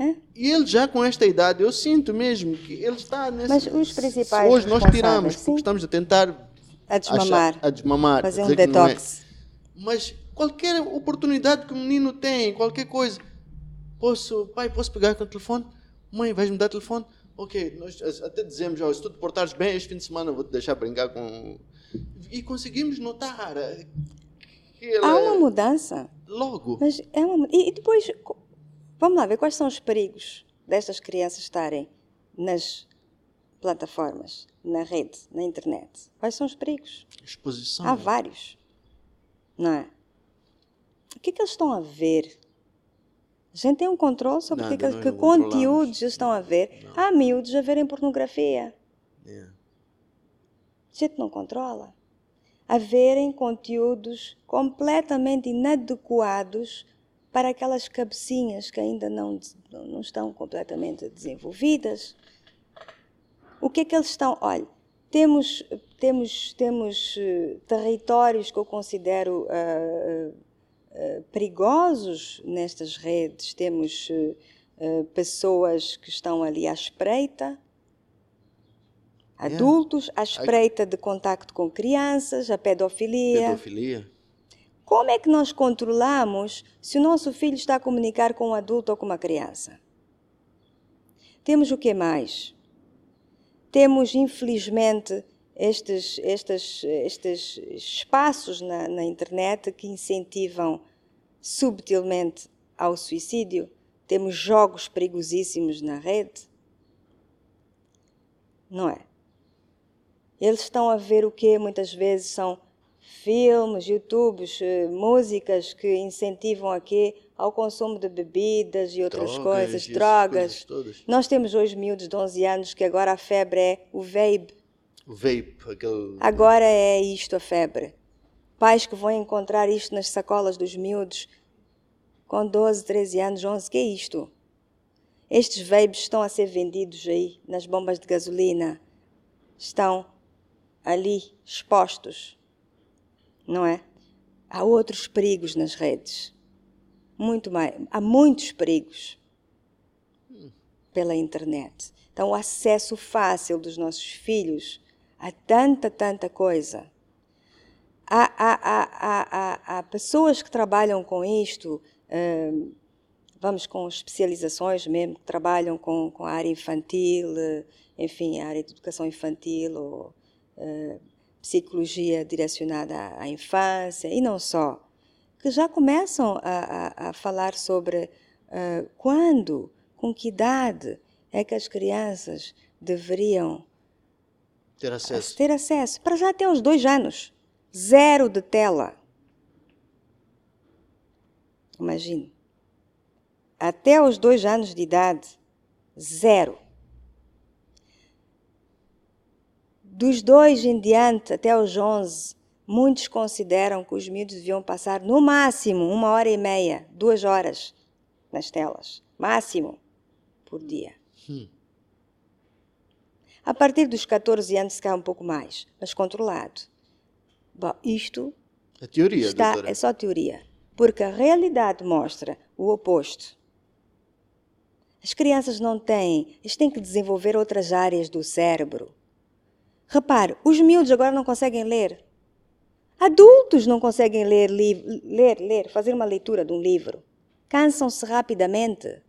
É? E ele já com esta idade, eu sinto mesmo que ele está nesse... Mas os principais Hoje nós tiramos, sim. porque estamos a tentar... A desmamar. Achar, a desmamar. Fazer um é. detox. É. Mas qualquer oportunidade que o menino tem, qualquer coisa, posso, pai, posso pegar com o telefone? Mãe, vais me dar telefone? Ok, nós até dizemos, oh, se tu te portares bem, este fim de semana vou te deixar brincar com e conseguimos notar que ele Há uma mudança. Logo. Mas é uma, e depois, vamos lá ver quais são os perigos destas crianças estarem nas plataformas, na rede, na internet. Quais são os perigos? Exposição. Há vários. Não é? O que é que eles estão a ver? A gente tem um controle sobre Nada, que, que conteúdos estão a ver. Não. Há miúdos a verem pornografia. Yeah a gente não controla. Haverem conteúdos completamente inadequados para aquelas cabecinhas que ainda não, não estão completamente desenvolvidas. O que é que eles estão? Olha, temos, temos, temos uh, territórios que eu considero uh, uh, perigosos nestas redes, temos pessoas que estão ali à espreita, Adultos à espreita de contacto com crianças, a pedofilia. Pedofilia. Como é que nós controlamos se o nosso filho está a comunicar com um adulto ou com uma criança? Temos o que mais? Temos, infelizmente, estes, estes, estes espaços na, na internet que incentivam subtilmente ao suicídio. Temos jogos perigosíssimos na rede. Não é? Eles estão a ver o que muitas vezes são filmes, YouTubes, eh, músicas que incentivam aqui ao consumo de bebidas e outras drogas, coisas, e drogas. Coisas Nós temos hoje miúdos de 11 anos que agora a febre é o vape. O vape, aquele... Agora é isto a febre. Pais que vão encontrar isto nas sacolas dos miúdos com 12, 13 anos, 11, que é isto? Estes vapes estão a ser vendidos aí nas bombas de gasolina. Estão ali expostos, não é? Há outros perigos nas redes. Muito mais, há muitos perigos pela internet. Então, o acesso fácil dos nossos filhos a tanta, tanta coisa. Há, há, há, há pessoas que trabalham com isto, hum, vamos com especializações mesmo, que trabalham com, com a área infantil, enfim, a área de educação infantil ou eh, psicologia direcionada à, à, infância e não só, que já começam a, a, a falar sobre uh, quando, com que idade é que as crianças deveriam ter acesso. ter acesso. Para já até os dois anos. Zero de tela. Imagine. Até os dois anos de idade, zero. Dos dois em diante até os onze, muitos consideram que os miúdos deviam passar no máximo uma hora e meia, duas horas nas telas. Máximo por dia. Hum. A partir dos 14 anos se cai um pouco mais, mas controlado. Bom, isto é teoria, está, doutora. é só teoria, porque a realidade mostra o oposto. As crianças não têm, eles têm que desenvolver outras áreas do cérebro Repare, os miúdos agora não conseguem ler. Adultos não conseguem ler, ler, ler, fazer uma leitura de um livro. Cansam-se rapidamente.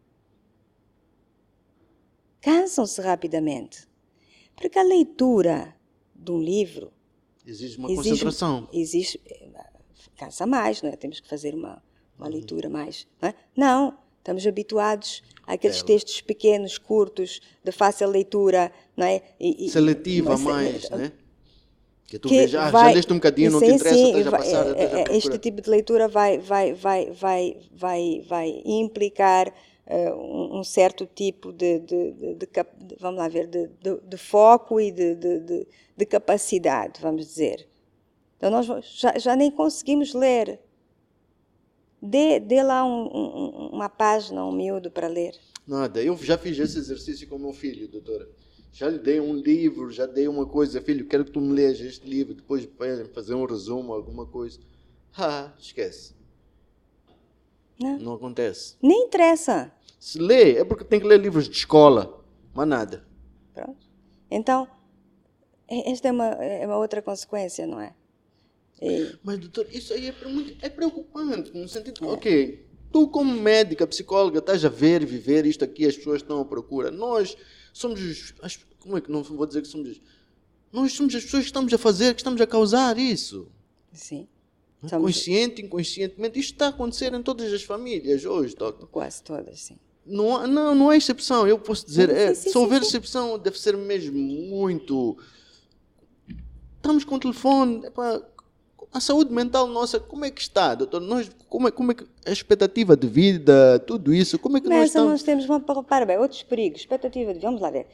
Cansam-se rapidamente. Porque a leitura de um livro exige uma exige, concentração. Exige, cansa mais, não é? Temos que fazer uma, uma leitura mais. Não, é? não, estamos habituados àqueles textos pequenos, curtos, de fácil leitura, não é? E- e- Seletiva mas, mais, eh, né? Que tu que ah, vai- já leste um bocadinho, não te interessa, sim, estás a vai- passar, é- estás a este tipo de leitura vai, vai, vai, vai, vai, vai implicar eh, um, certo tipo de, de, de- de vamos lá ver, de, foco e de capacidade, vamos dizer. Então nós já, já nem conseguimos ler. Dê, dê lá um- um- uma página, um miúdo para ler. Nada, eu já fiz esse exercício com meu filho, doutora. Já lhe dei um livro, já dei uma coisa, filho, quero que tu me leas este livro, depois fazer um resumo, alguma coisa. Ah, esquece. Não. Não acontece. Nem interessa. Se lê, é porque tem que ler livros de escola, mas nada. Pronto. Então, esta é uma, é uma outra consequência, não é? E- Mas, doutor, isso aí é, muito- é preocupante, no sentido que, ok, tu como médica, psicóloga, estás a ver, viver isto aqui, as pessoas estão à procura. Nós somos os, as- como é que não vou dizer que somos os- nós somos as pessoas que estamos a fazer, que estamos a causar isso. sim. Não é? Consciente, inconscientemente, isto está a acontecer em todas as famílias hoje, doctor. Quase todas, sim. Não, não, não é exceção, eu posso dizer, é, sim, sim, se houver sim, exceção, deve ser mesmo muito. Estamos com o telefone, epá, a saúde mental nossa, como é que está, doutor? Nós, como, é, como é que a expectativa de vida, tudo isso, como é que nós Mas estamos? nós temos, vamos para bem, outros perigos, expectativa de, vamos lá ver.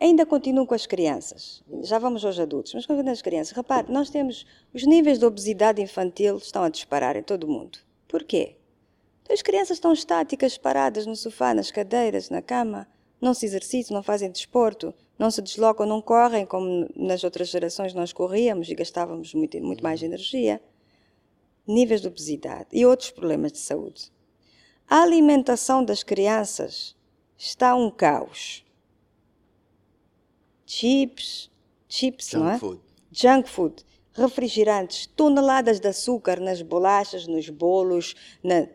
Ainda continuam com as crianças, já vamos aos adultos, mas continuam as crianças. Repare, nós temos, os níveis de obesidade infantil estão a disparar em todo o mundo. Porquê? Então, as crianças estão estáticas, paradas no sofá, nas cadeiras, na cama, não se exercitam, não fazem desporto, não se deslocam, não correm como nas outras gerações nós corríamos e gastávamos muito, muito mais energia. Níveis de obesidade e outros problemas de saúde. A alimentação das crianças está um caos. Chips, chips, não Junk é? food. Junk food, refrigerantes, toneladas de açúcar nas bolachas, nos bolos, na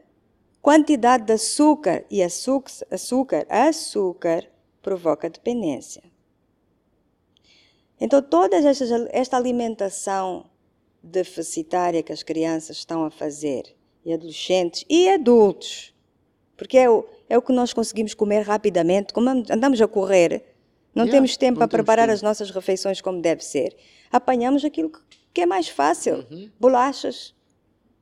quantidade de açúcar e açúcar, açúcar, açúcar provoca dependência. Então toda estas, esta alimentação deficitária que as crianças estão a fazer, e adolescentes e adultos, porque é o, é o que nós conseguimos comer rapidamente, como andamos a correr, não Yeah, temos tempo para preparar temos as nossas refeições como deve ser. Apanhamos aquilo que- que é mais fácil. Uhum. Bolachas.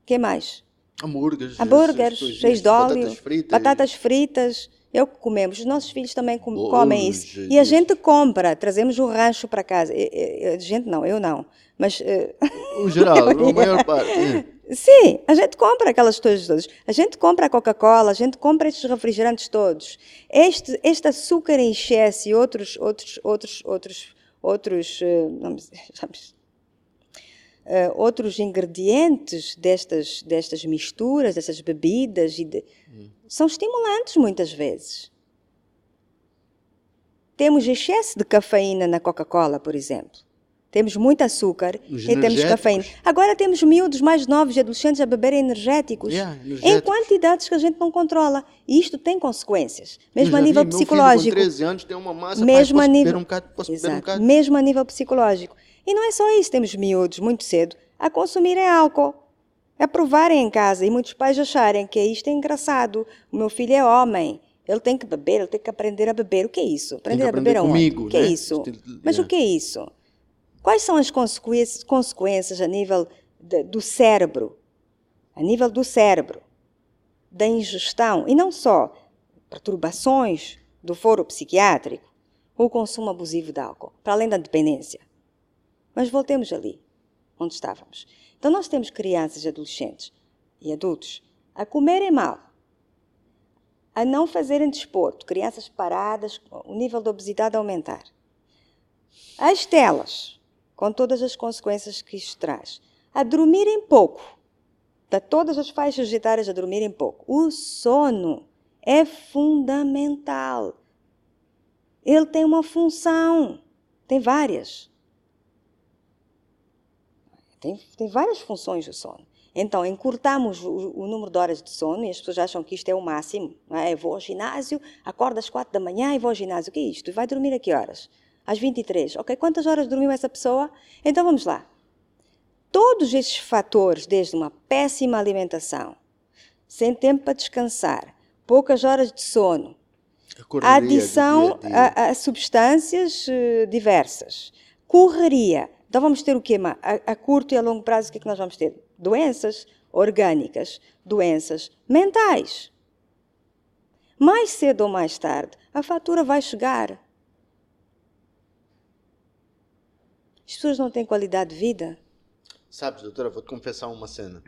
que mais? Hambúrgueres, Hambúrgueres, coisinhas, óleo, batatas fritas. batatas fritas. É o que comemos. Os nossos filhos também com- Oh, comem isso. Jesus. E a gente compra, trazemos o rancho para casa. E- e- A gente não, eu não. Mas eh, O geral, a maior parte. é. Sim, a gente compra aquelas coisas todas. A gente compra a Coca-Cola, a gente compra estes refrigerantes todos. Este, este açúcar em excesso e outros, outros, outros, outros, outros, dizer, vamos- eh, outros ingredientes destas, destas misturas, destas bebidas, de- são estimulantes muitas vezes. Temos excesso de cafeína na Coca-Cola, por exemplo. Temos muito açúcar Os e temos cafeína. Agora temos miúdos mais novos e adolescentes a beberem energéticos. Yeah, Em quantidades que a gente não controla. E isto tem consequências. Mesmo a nível vi, meu psicológico. Filho com 13 anos tem uma massa, mesmo pai, a posso nível beber um beber um bocado. mesmo a nível psicológico e não é só isso temos miúdos muito cedo a consumirem álcool a provarem em casa e muitos pais acharem que isto é engraçado o meu filho é homem ele tem que beber ele tem que aprender a beber o que é isso aprender que a beber aprender aonde? comigo, o que é né? isso Estilo de- mas o yeah. que é isso quais são as consequências, consequências a nível de- do cérebro a nível do cérebro da ingestão e não só perturbações do foro psiquiátrico, o consumo abusivo de álcool, para além da dependência. Mas voltemos ali, onde estávamos. Então nós temos crianças, adolescentes e adultos a comerem mal, a não fazerem desporto, crianças paradas, o nível de obesidade a aumentar. As telas, com todas as consequências que isto traz, a dormirem pouco, de todas as faixas etárias a dormirem pouco. O sono é fundamental. Ele tem uma função, tem várias. Tem, tem várias funções o sono. Então, encurtamos o, o número de horas de sono e as pessoas acham que isto é o máximo. Não é? Eu vou ao ginásio, acordo às quatro da manhã e vou ao ginásio. O que é isto? E vai dormir a que horas? Às 23. Ok, quantas horas dormiu essa pessoa? Então vamos lá. todos estes fatores, desde uma péssima alimentação, sem tempo para descansar, poucas horas de sono, a adição dia -dia. A, a, substâncias uh, diversas, correria. Então vamos ter o quê? A, a curto e a longo prazo, o que é que nós vamos ter? Doenças orgânicas, doenças mentais. Mais cedo ou mais tarde, a fatura vai chegar. As pessoas não têm qualidade de vida. Sabes, doutora, vou te confessar uma cena.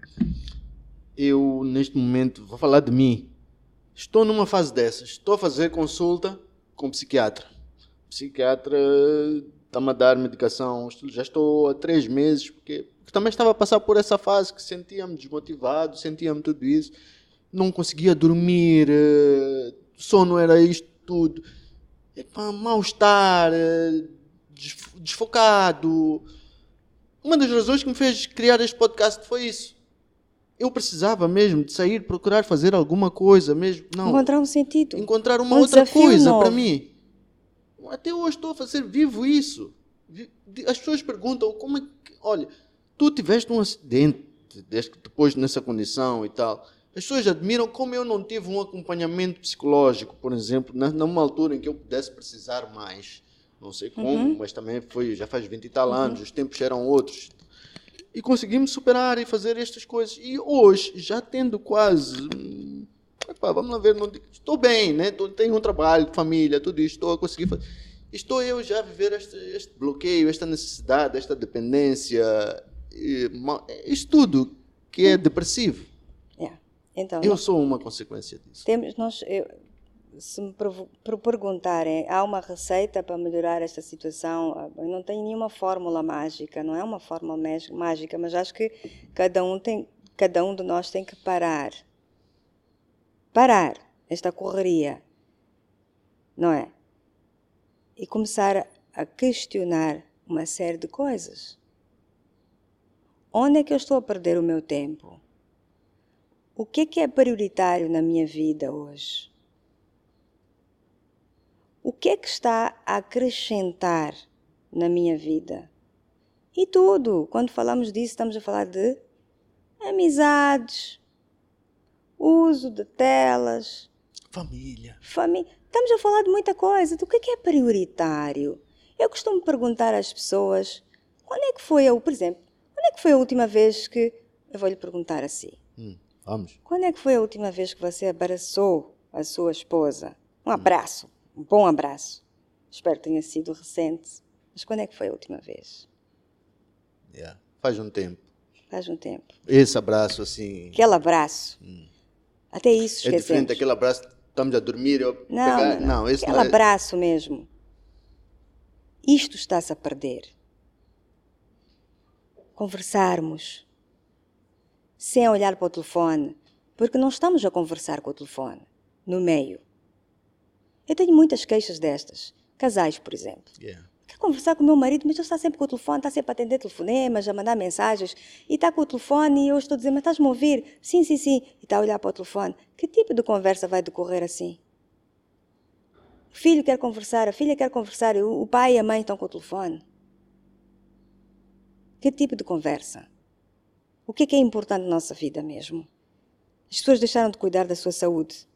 Eu, neste momento, vou falar de mim. Estou numa fase dessas. Estou a fazer consulta com psiquiatra. O psiquiatra está-me a dar medicação. Já estou há três meses, porque, porque também estava a passar por essa fase que sentia-me desmotivado, sentia-me tudo isso. Não conseguia dormir, eh, sono era isto tudo. Mal-estar, eh, desfocado. Uma das razões que me fez criar este podcast foi isso eu precisava mesmo de sair, procurar fazer alguma coisa mesmo. Não. Encontrar um sentido. Encontrar uma um outra coisa para mim. Até hoje estou a fazer vivo isso. As pessoas perguntam como é que. Olha, tu tiveste um acidente desde que depois nessa condição e tal. As pessoas admiram como eu não tive um acompanhamento psicológico, por exemplo, numa altura em que eu pudesse precisar mais. Não sei como, uhum. mas também foi, já faz 20 e tal uhum. anos, os tempos eram outros e conseguimos superar e fazer estas coisas. E hoje, já tendo quase. Epá, vamos lá ver, não, estou bem, né? tenho um trabalho, família, tudo isso, estou a conseguir fazer. Estou eu já a viver este, este bloqueio, esta necessidade, esta dependência, isso tudo que é depressivo. Yeah. Então, eu sou uma consequência disso. Temos, nós, eu, se me perguntarem, há uma receita para melhorar esta situação? Eu não tenho nenhuma fórmula mágica, não é uma fórmula mágica, mas acho que cada um tem, cada um de nós tem que parar, parar esta correria, não é? E começar a questionar uma série de coisas. Onde é que eu estou a perder o meu tempo? O que é que é prioritário na minha vida hoje? o que é que está a acrescentar na minha vida? E tudo, quando falamos disso, estamos a falar de amizades, uso de telas, família. Família. Estamos a falar de muita coisa. Do que é que é prioritário? Eu costumo perguntar às pessoas: quando é que foi, a, por exemplo, quando é que foi a última vez que. Eu vou lhe perguntar assim. Hum, vamos. Quando é que foi a última vez que você abraçou a sua esposa? Um abraço um bom abraço. Espero que tenha sido recente. Mas quando é que foi a última vez? Yeah. Faz um tempo. Faz um tempo. Esse abraço, assim. Aquele abraço. Hum. Até isso esquecemos. É diferente daquele abraço, estamos a dormir. Eu não, pegar... não, não. esse Aquele não é... abraço mesmo. Isto está-se a perder. Conversarmos sem olhar para o telefone, porque não estamos a conversar com o telefone no meio. Eu tenho muitas queixas destas. Casais, por exemplo. Yeah. Conversar com o meu marido, mas ele está sempre com o telefone, está sempre a atender telefonemas, a mandar mensagens, e está com o telefone e eu estou a dizer, mas estás-me a ouvir? Sim, sim, sim. E está a olhar para o telefone. Que tipo de conversa vai decorrer assim? O filho quer conversar, a filha quer conversar, o pai e a mãe estão com o telefone. Que tipo de conversa? O que é que é importante na nossa vida mesmo? As pessoas deixaram de cuidar da sua saúde.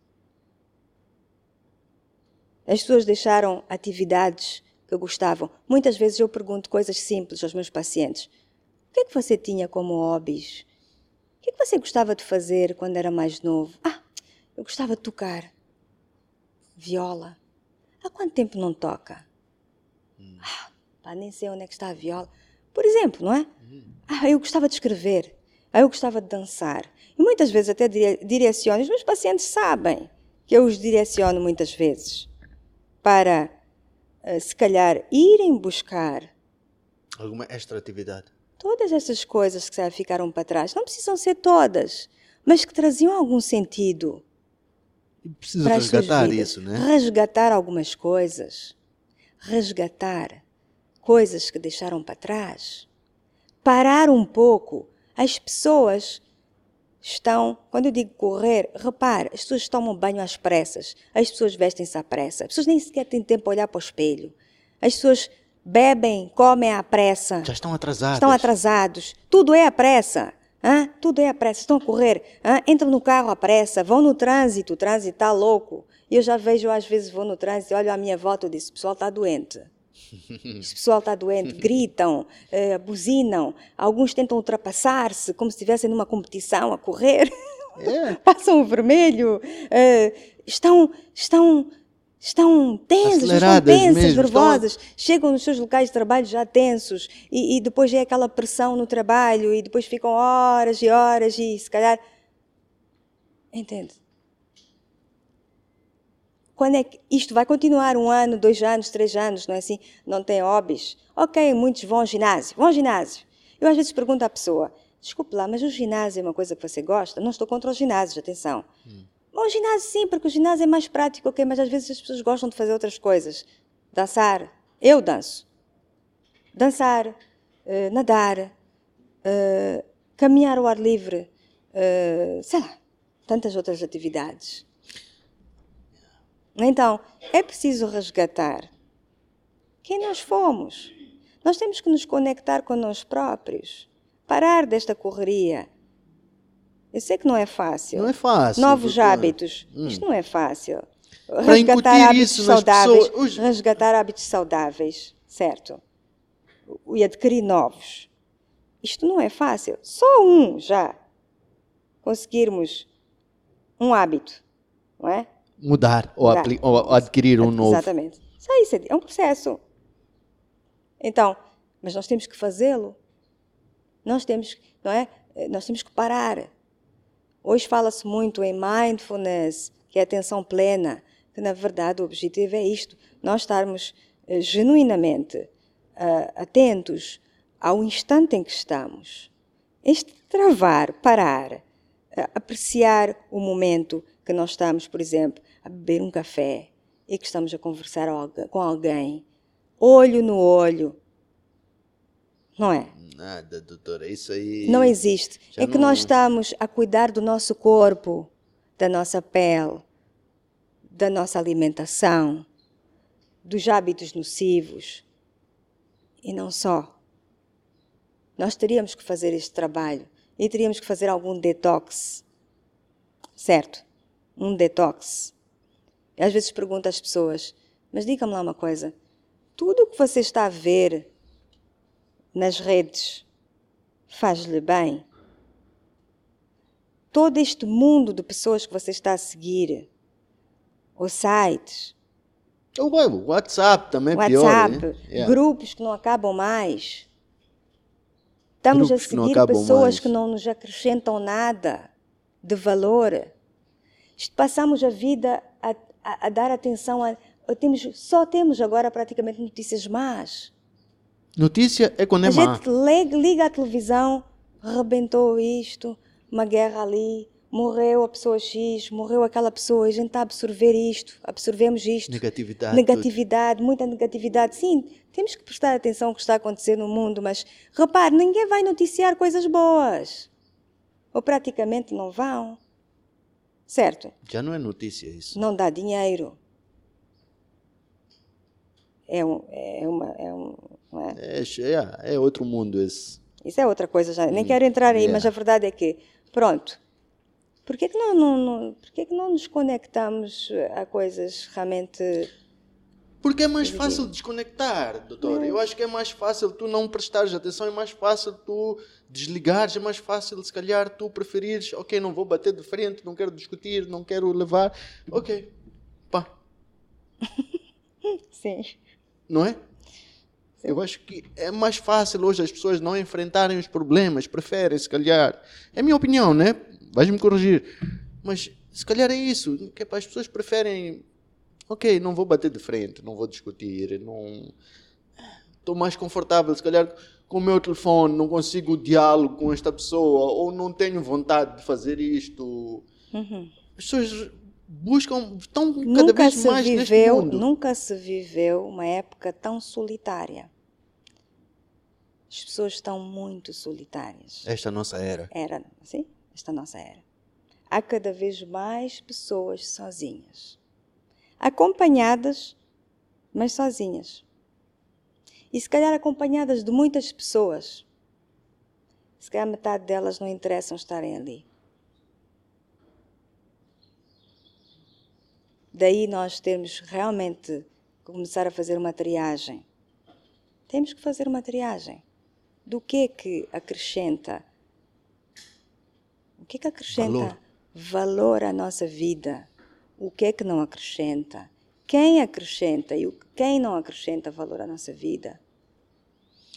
As pessoas deixaram atividades que gostavam. Muitas vezes eu pergunto coisas simples aos meus pacientes. O que é que você tinha como hobbies? O que é que você gostava de fazer quando era mais novo? Ah, eu gostava de tocar. Viola. Há quanto tempo não toca? Hum. Ah, pá, nem sei onde é que está a viola. Por exemplo, não é? Hum. Ah, eu gostava de escrever. Ah, eu gostava de dançar. E muitas vezes até direciono. Os meus pacientes sabem que eu os direciono muitas vezes para, se calhar, irem buscar alguma extra atividade. Todas essas coisas que ficaram para trás, não precisam ser todas, mas que traziam algum sentido. E precisa resgatar isso, né? Resgatar algumas coisas. Resgatar coisas que deixaram para trás. Parar um pouco. As pessoas estão, quando eu digo correr, repare, as pessoas tomam banho às pressas, as pessoas vestem-se à pressa, as pessoas nem sequer têm tempo para olhar para o espelho, as pessoas bebem, comem à pressa. Já estão atrasados. Estão atrasados. Tudo é à pressa. Hã? Tudo é à pressa. Estão a correr. Hã? Entram no carro à pressa. Vão no trânsito. O trânsito está louco. E eu já vejo, às vezes, vou no trânsito olho à minha volta e disse: o pessoal está doente. Esse pessoal está doente, gritam, uh, buzinam, alguns tentam ultrapassar-se como se estivessem numa competição a correr, é. passam o vermelho, uh, estão, estão, estão tensos, estão tensas, nervosas, estão... chegam nos seus locais de trabalho já tensos e, e depois é aquela pressão no trabalho e depois ficam horas e horas e se calhar. Entende? Quando é que isto vai continuar um ano, dois anos, três anos, não é assim? Não tem hobbies? Ok, muitos vão ao ginásio. Vão ao ginásio. Eu às vezes pergunto à pessoa, desculpe lá, mas o ginásio é uma coisa que você gosta? Não estou contra os ginásios, atenção. Hum. Bom, o ginásio sim, porque o ginásio é mais prático, ok, mas às vezes as pessoas gostam de fazer outras coisas. Dançar. Eu danço. Dançar, uh, nadar, uh, caminhar ao ar livre, uh, sei lá, tantas outras atividades. Então, é preciso resgatar quem nós fomos. Nós temos que nos conectar com nós próprios, parar desta correria. Eu sei que não é fácil. Não é fácil. Novos hábitos. Hum. Isto não é fácil. resgatar hábitos saudáveis. Pessoas... Resgatar hábitos saudáveis, certo? E adquirir novos. Isto não é fácil. Só um já conseguirmos um hábito, não é? Mudar ou, ou adquirir um novo. Exatamente. Isso aí é um processo. Então, mas nós temos que fazê-lo. Nós temos, não é? Nós temos que parar. Hoje fala-se muito em mindfulness, que é atenção plena, que na verdade o objetivo é isto: nós estarmos uh, genuinamente uh, atentos ao instante em que estamos. Este travar, parar, uh, apreciar o momento que nós estamos, por exemplo, a beber um café e que estamos a conversar com alguém, olho no olho. Não é? Nada, doutora, isso aí. Não existe. é que nós estamos a cuidar do nosso corpo, da nossa pele, da nossa alimentação, dos hábitos nocivos. E não só. Nós teríamos que fazer este trabalho e teríamos que fazer algum detox. Certo? Um detox às vezes pergunto às pessoas: mas diga-me lá uma coisa, tudo o que você está a ver nas redes faz-lhe bem? Todo este mundo de pessoas que você está a seguir, os sites, o WhatsApp também WhatsApp, pior, né? yeah. grupos que não acabam mais. Estamos grupos a seguir que pessoas mais. que não nos acrescentam nada de valor. Passamos a vida a a, a dar atenção a. Temos, só temos agora praticamente notícias más. Notícia é quando é má. A gente liga, liga a televisão, rebentou isto, uma guerra ali, morreu a pessoa X, morreu aquela pessoa, a gente está a absorver isto, absorvemos isto. Negatividade. Negatividade, tudo. muita negatividade. Sim, temos que prestar atenção ao que está a acontecer no mundo, mas repare, ninguém vai noticiar coisas boas. Ou praticamente não vão. Certo? Já não é notícia isso. Não dá dinheiro. É, um, é uma. É, um, é? É, é, outro mundo esse. Isso é outra coisa já. Nem hum, quero entrar aí, yeah. mas a verdade é que, pronto. Por que, que, não, não, não, por que, que não nos conectamos a coisas realmente porque é mais fácil desconectar, doutor. Eu acho que é mais fácil tu não prestares atenção, é mais fácil tu desligares, é mais fácil, se calhar, tu preferires, ok, não vou bater de frente, não quero discutir, não quero levar. Ok, pá. Sim. Não é? Sim. Eu acho que é mais fácil hoje as pessoas não enfrentarem os problemas, preferem, se calhar. É a minha opinião, né? Vais-me corrigir. Mas se calhar é isso, que é as pessoas preferem ok, não vou bater de frente, não vou discutir, não estou mais confortável, se calhar com o meu telefone não consigo diálogo com esta pessoa ou não tenho vontade de fazer isto. Uhum. As pessoas buscam, estão cada nunca vez mais viveu, neste mundo. Nunca se viveu uma época tão solitária. As pessoas estão muito solitárias. Esta nossa era. Era, sim, esta nossa era. Há cada vez mais pessoas sozinhas acompanhadas, mas sozinhas. E se calhar acompanhadas de muitas pessoas. Se calhar metade delas não interessam estarem ali. Daí nós temos realmente que começar a fazer uma triagem. Temos que fazer uma triagem. Do que é que acrescenta? O que é que acrescenta valor, valor à nossa vida? O que é que não acrescenta? Quem acrescenta e quem não acrescenta valor à nossa vida?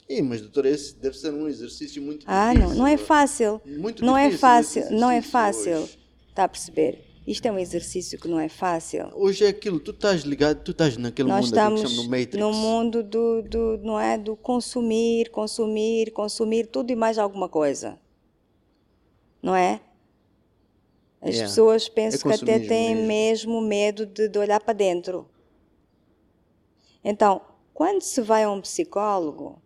Sim, mas doutora, esse deve ser um exercício muito difícil. Ah, não, não é fácil. Muito não é difícil é fácil, não é fácil. Hoje. Está a perceber? Isto é um exercício que não é fácil. Hoje é aquilo, tu estás ligado, tu estás naquele Nós mundo estamos que chama no Matrix. no mundo do, do, não é, do consumir, consumir, consumir tudo e mais alguma coisa. Não é? As Yeah. pessoas pensam É que até têm mesmo. mesmo medo de, de olhar para dentro. Então, quando se vai a um psicólogo,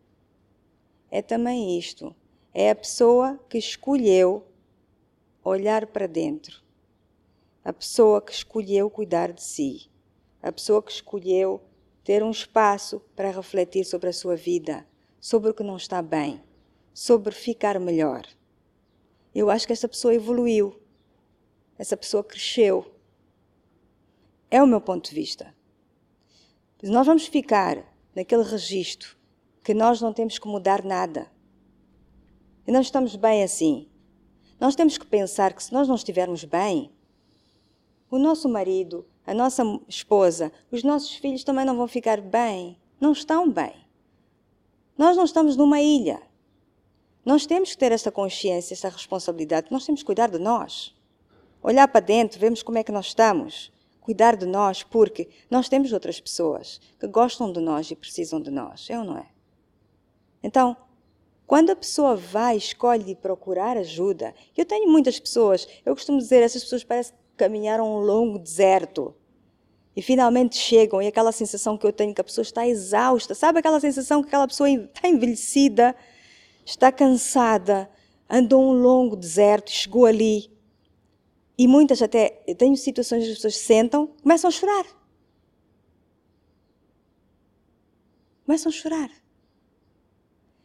é também isto. É a pessoa que escolheu olhar para dentro. A pessoa que escolheu cuidar de si. A pessoa que escolheu ter um espaço para refletir sobre a sua vida, sobre o que não está bem, sobre ficar melhor. Eu acho que essa pessoa evoluiu. Essa pessoa cresceu. É o meu ponto de vista. Nós vamos ficar naquele registro que nós não temos que mudar nada, e não estamos bem assim, nós temos que pensar que se nós não estivermos bem, o nosso marido, a nossa esposa, os nossos filhos também não vão ficar bem. Não estão bem. Nós não estamos numa ilha. Nós temos que ter esta consciência, esta responsabilidade. Nós temos que cuidar de nós. Olhar para dentro, vermos como é que nós estamos. Cuidar de nós, porque nós temos outras pessoas que gostam de nós e precisam de nós. É ou não é? Então, quando a pessoa vai, escolhe procurar ajuda, eu tenho muitas pessoas, eu costumo dizer, essas pessoas parecem que caminharam um longo deserto e finalmente chegam e aquela sensação que eu tenho que a pessoa está exausta, sabe aquela sensação que aquela pessoa está envelhecida, está cansada, andou um longo deserto, chegou ali e muitas até, eu tenho situações que as pessoas sentam, começam a chorar. Começam a chorar.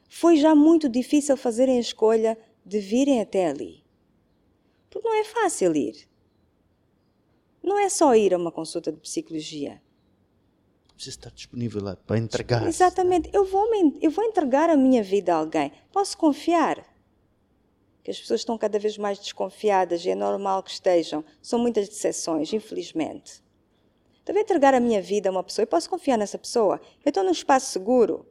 Foi já muito difícil fazerem a escolha de virem até ali. Porque não é fácil ir. Não é só ir a uma consulta de psicologia. Precisa estar disponível lá para entregar. Exatamente. Eu vou, me, eu vou entregar a minha vida a alguém. Posso confiar. Que as pessoas estão cada vez mais desconfiadas e é normal que estejam. São muitas decepções, infelizmente. Então, entregar a minha vida a uma pessoa. Eu posso confiar nessa pessoa. Eu estou num espaço seguro.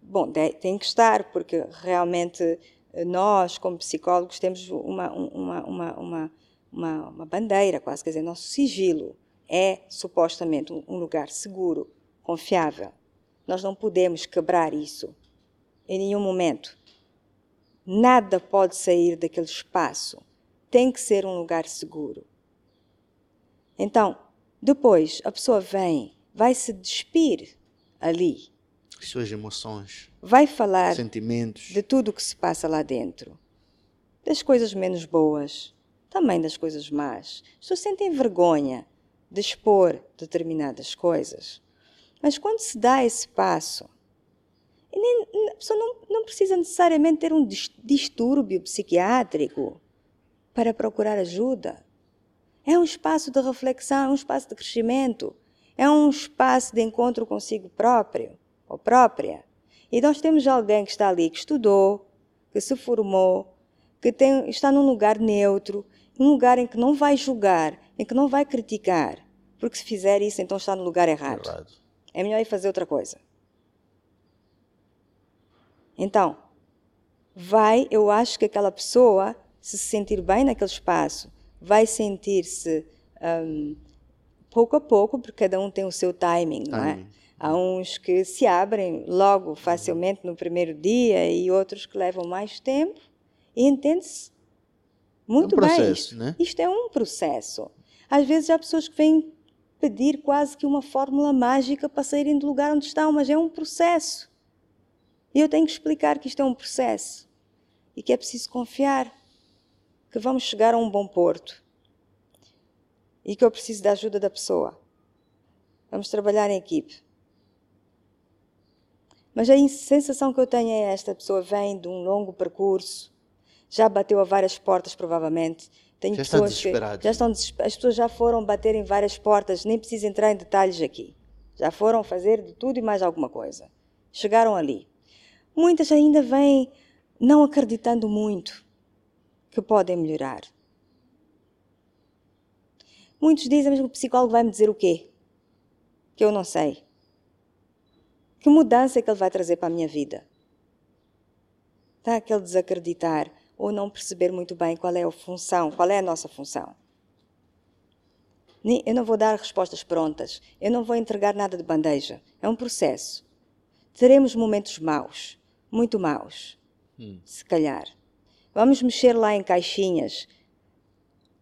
Bom, tem que estar, porque realmente eh, nós, como psicólogos, temos uma, uma, uma, uma, uma, uma bandeira, quase, quer dizer, nosso sigilo é supostamente um lugar seguro, confiável. Nós não podemos quebrar isso em nenhum momento. Nada pode sair daquele espaço. Tem que ser um lugar seguro. Então, depois a pessoa vem, vai se despir ali, As suas emoções, vai falar sentimentos. de tudo o que se passa lá dentro. Das coisas menos boas, também das coisas más. As pessoas sentem vergonha de expor determinadas coisas. Mas quando se dá esse passo, nem- a pessoa não, não precisa necessariamente ter um dis- distúrbio psiquiátrico para procurar ajuda. É um espaço de reflexão, é um espaço de crescimento, é um espaço de encontro consigo próprio ou própria. E nós temos alguém que está ali, que estudou, que se formou, que tem, está num lugar neutro, um lugar em que não vai julgar, em que não vai criticar, porque se fizer isso, então está no lugar errado. Errado. É melhor ir fazer outra coisa. Então, vai, eu acho que aquela pessoa se sentir bem naquele espaço, vai sentir-se hum, pouco a pouco, porque cada um tem o seu timing, não é? Timing. Há uns que se abrem logo facilmente no primeiro dia e outros que levam mais tempo e entende-se muito bem. processo, Isto, né? isto é um processo. Às vezes há pessoas que vêm pedir quase que uma fórmula mágica para saírem do lugar onde estão, mas é um processo. E eu tenho que explicar que isto é um processo e que é preciso confiar que vamos chegar a um bom porto e que eu preciso da ajuda da pessoa. Vamos trabalhar em equipe. Mas a sensação que eu tenho é esta pessoa vem de um longo percurso, já bateu a várias portas provavelmente. Tenho já pessoas que já estão as pessoas já foram bater em várias portas, nem preciso entrar em detalhes aqui. Já foram fazer de tudo e mais alguma coisa. Chegaram ali. Muitas ainda vêm não acreditando muito que podem melhorar. Muitos dizem, mas o psicólogo vai me dizer o quê? Que eu não sei. Que mudança é que ele vai trazer para a minha vida? Está aquele desacreditar ou não perceber muito bem qual é a função, qual é a nossa função. Eu não vou dar respostas prontas, eu não vou entregar nada de bandeja. É um processo. Teremos momentos maus, muito maus, hum. se calhar. Vamos mexer lá em caixinhas.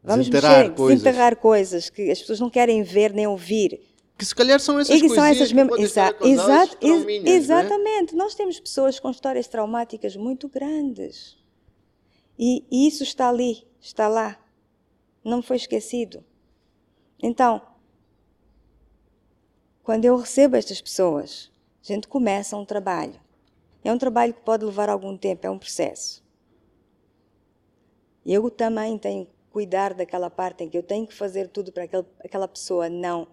Vamos desenterrar mexer, coisas. desenterrar coisas que as pessoas não querem ver nem ouvir. Que se calhar são essas coisas. São essas mesmas. Exa exa ex é? exatamente. Nós temos pessoas com histórias traumáticas muito grandes. E, e isso está ali, está lá. Não foi esquecido. Então, quando eu recebo estas pessoas, a gente começa um trabalho. É um trabalho que pode levar algum tempo, é um processo. Eu também tenho que cuidar daquela parte em que eu tenho que fazer tudo para aquele, aquela pessoa não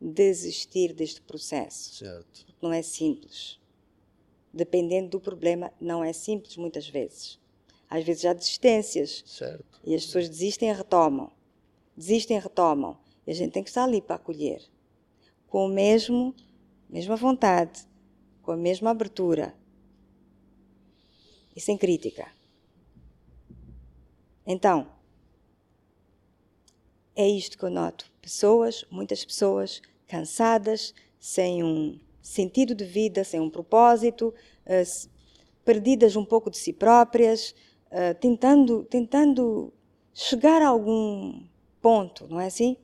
desistir deste processo. Certo. Não é simples. Dependendo do problema, não é simples muitas vezes. Às vezes há desistências. Certo. E as pessoas desistem e retomam. Desistem e retomam. E a gente tem que estar ali para acolher. Com o mesmo, mesma vontade, com a mesma abertura. E sem crítica. Então, é isto que eu noto. Pessoas, muitas pessoas, cansadas, sem um sentido de vida, sem um propósito, uh, perdidas um pouco de si próprias, uh, tentando, tentando chegar a algum ponto, não é assim?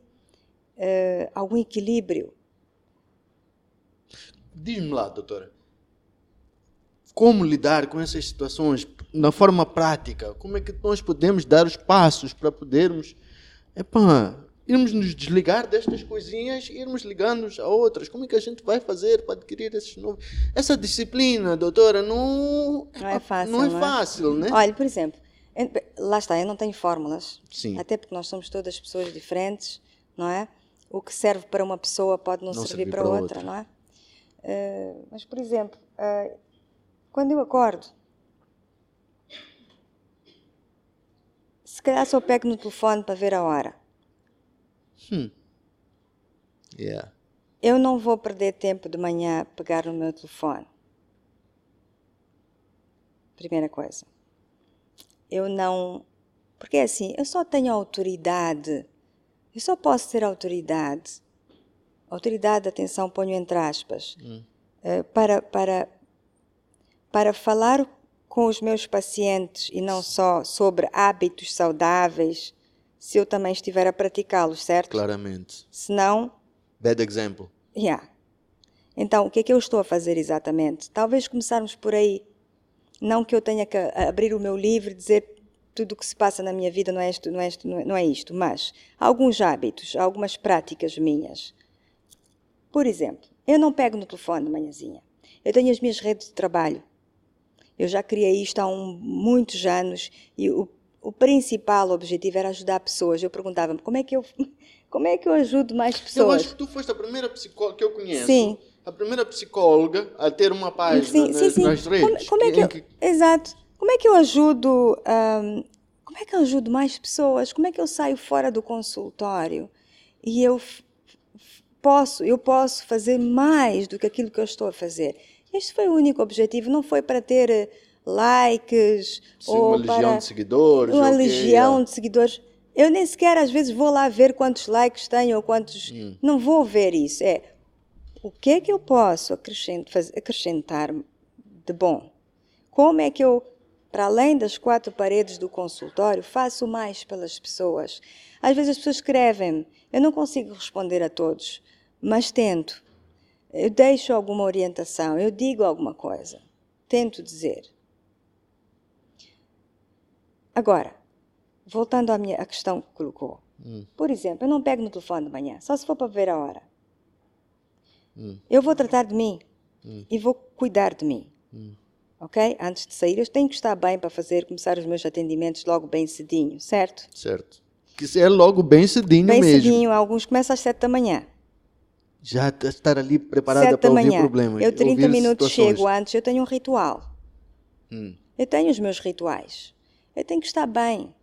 Uh, algum equilíbrio. Diz-me lá, doutora, como lidar com essas situações na forma prática? Como é que nós podemos dar os passos para podermos epá, irmos nos desligar destas coisinhas e irmos ligando-nos a outras. Como é que a gente vai fazer para adquirir esses novos? Essa disciplina, doutora, não, não é fácil. Não é, não é fácil, né? Olha, por exemplo, lá está, eu não tenho fórmulas. Sim. Até porque nós somos todas pessoas diferentes, não é? O que serve para uma pessoa pode não, não servir, servir, para, para outra, outra, não é? Uh, mas, por exemplo, uh, quando eu acordo, se calhar só pego no telefone para ver a hora. Hum. Yeah. Eu não vou perder tempo de manhã a pegar no meu telefone. Primeira coisa. Eu não. Porque é assim, eu só tenho autoridade. Eu só posso ter autoridade. Autoridade, atenção, ponho entre aspas. Hum. Uh, para, para, para falar com os meus pacientes e não só sobre hábitos saudáveis se eu também estiver a praticá-los, certo? Claramente. Se não. Bad example. Yeah. Então, o que é que eu estou a fazer exatamente? Talvez começarmos por aí. Não que eu tenha que abrir o meu livro e dizer tudo o que se passa na minha vida não é isto, não é isto, não é isto, mas alguns hábitos, algumas práticas minhas. Por exemplo, eu não pego no telefone de manhãzinha. Eu tenho as minhas redes de trabalho. Eu já criei isto há um, muitos anos e o o principal objetivo era ajudar pessoas. Eu perguntava-me como é que eu como é que eu ajudo mais pessoas. Eu acho que tu foste a primeira psicóloga que eu conheço. Sim. A primeira psicóloga a ter uma página sim, sim, sim. nas redes. Como, como é que, eu, que... Exato. Como é que eu ajudo? Um, como é que eu ajudo mais pessoas? Como é que eu saio fora do consultório e eu posso eu posso fazer mais do que aquilo que eu estou a fazer? Este foi o único objetivo. Não foi para ter likes Sim, ou uma legião de seguidores. Uma legião de seguidores. Eu nem sequer às vezes vou lá ver quantos likes tenho ou quantos. Hum. Não vou ver isso. É o que é que eu posso acrescentar de bom? Como é que eu, para além das quatro paredes do consultório, faço mais pelas pessoas? Às vezes as pessoas escrevem-me, eu não consigo responder a todos, mas tento. Eu deixo alguma orientação, eu digo alguma coisa, tento dizer. Agora, voltando à, minha, à questão que colocou. Hum. Por exemplo, eu não pego no telefone de manhã, só se for para ver a hora. Hum. Eu vou tratar de mim hum. e vou cuidar de mim. Ok? Antes de sair, eu tenho que estar bem para fazer, começar os meus atendimentos logo bem cedinho, certo? Certo. Que é logo bem cedinho Bem mesmo. cedinho, alguns começam às sete da manhã. Já estar ali preparada para ouvir manhã. problemas. Eu 30 ouvir minutos situações. chego antes, eu tenho um ritual. Hum. Eu tenho os meus rituais. Eu tenho que estar bem.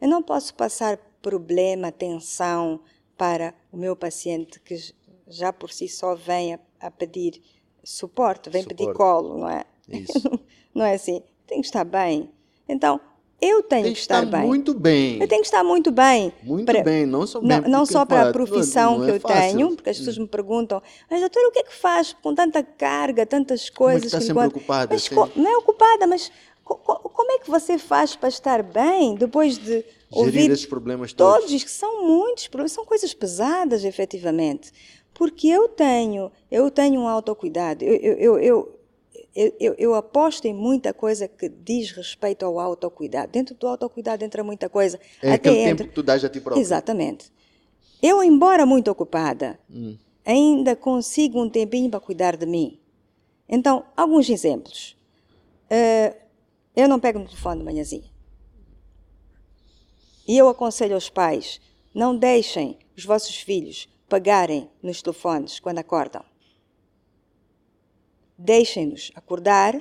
Eu não posso passar problema, tensão para o meu paciente que já por si só vem a, a pedir suporte, vem pedir Suporte. colo, não é? Isso. Não é assim? Tenho que estar bem. Então, eu tenho Tem que estar estar bem. muito bem. Eu tenho que estar muito bem. Muito para- bem, não só Não, bem não porque, só para a profissão não que é eu fácil. tenho, porque as pessoas me perguntam, mas doutora, o que é que faz com tanta carga, tantas Como é coisas? que está sempre conto?" ocupada? Mas Sim. co- não é ocupada, mas co- co- como é que você faz para estar bem depois de Gerir ouvir esses problemas todos. todos, que são muitos problemas, são coisas pesadas, efetivamente. Porque eu tenho, eu tenho um autocuidado, eu, eu, eu, eu, eu, eu- aposto em muita coisa que diz respeito ao autocuidado. Dentro do autocuidado entra muita coisa. É até aquele entra... tempo que tu dás a ti próprio. Exatamente. Eu, embora muito ocupada, Hum. ainda consigo um tempinho para cuidar de mim. Então, alguns exemplos. Eh, eu não pego no telefone de manhãzinha. E eu aconselho aos pais: não deixem os vossos filhos pagarem nos telefones quando acordam. Deixem-nos acordar,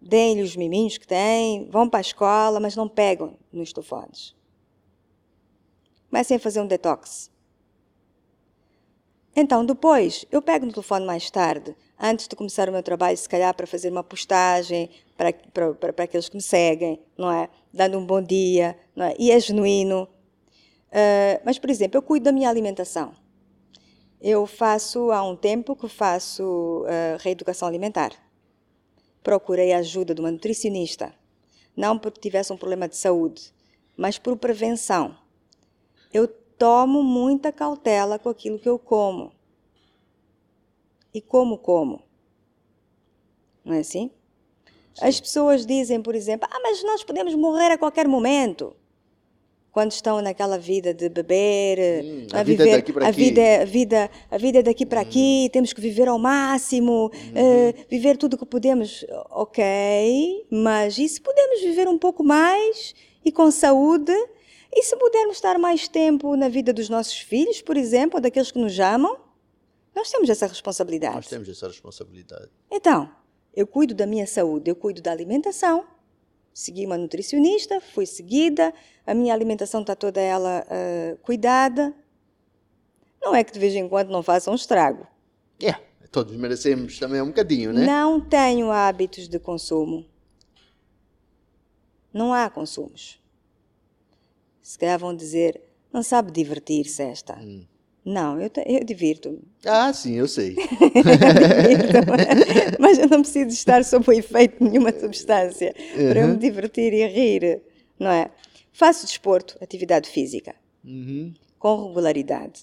deem-lhe os miminhos que têm, vão para a escola, mas não pegam nos telefones. Comecem a fazer um detox. Então, depois, eu pego no telefone mais tarde, antes de começar o meu trabalho, se calhar para fazer uma postagem para, para, para, para aqueles que me seguem, não é? Dando um bom dia, não é? E é genuíno. Ah, mas, por exemplo, eu cuido da minha alimentação. Eu faço, há um tempo que faço ah, reeducação alimentar. Procurei a ajuda de uma nutricionista. Não porque tivesse um problema de saúde, mas por prevenção. Eu tomo muita cautela com aquilo que eu como. E como como. Não é assim? As pessoas dizem, por exemplo, ah, mas nós podemos morrer a qualquer momento. Quando estão naquela vida de beber, Hum, a vida é daqui para a aqui. Hum. vida, a vida, a vida é daqui para aqui, temos que viver ao máximo, eh, viver tudo o que podemos. Ok, mas e se podemos viver um pouco mais e com saúde? E se pudermos estar mais tempo na vida dos nossos filhos, por exemplo, ou daqueles que nos amam? Nós temos essa responsabilidade. Nós temos essa responsabilidade. Então, eu cuido da minha saúde, eu cuido da alimentação. Segui uma nutricionista, fui seguida, a minha alimentação está toda ela ah, cuidada. Não é que de vez em quando não faça um estrago. É, todos merecemos também um bocadinho, né? Não tenho hábitos de consumo. Não há consumos. Se calhar vão dizer, não sabe divertir-se esta. Hum. Não, eu, eu divirto-me. Ah, sim, eu sei. Divirto-me. Mas eu não preciso estar sob o efeito de nenhuma substância para eu me divertir e rir, não é? Faço desporto, atividade física, Uhum. com regularidade.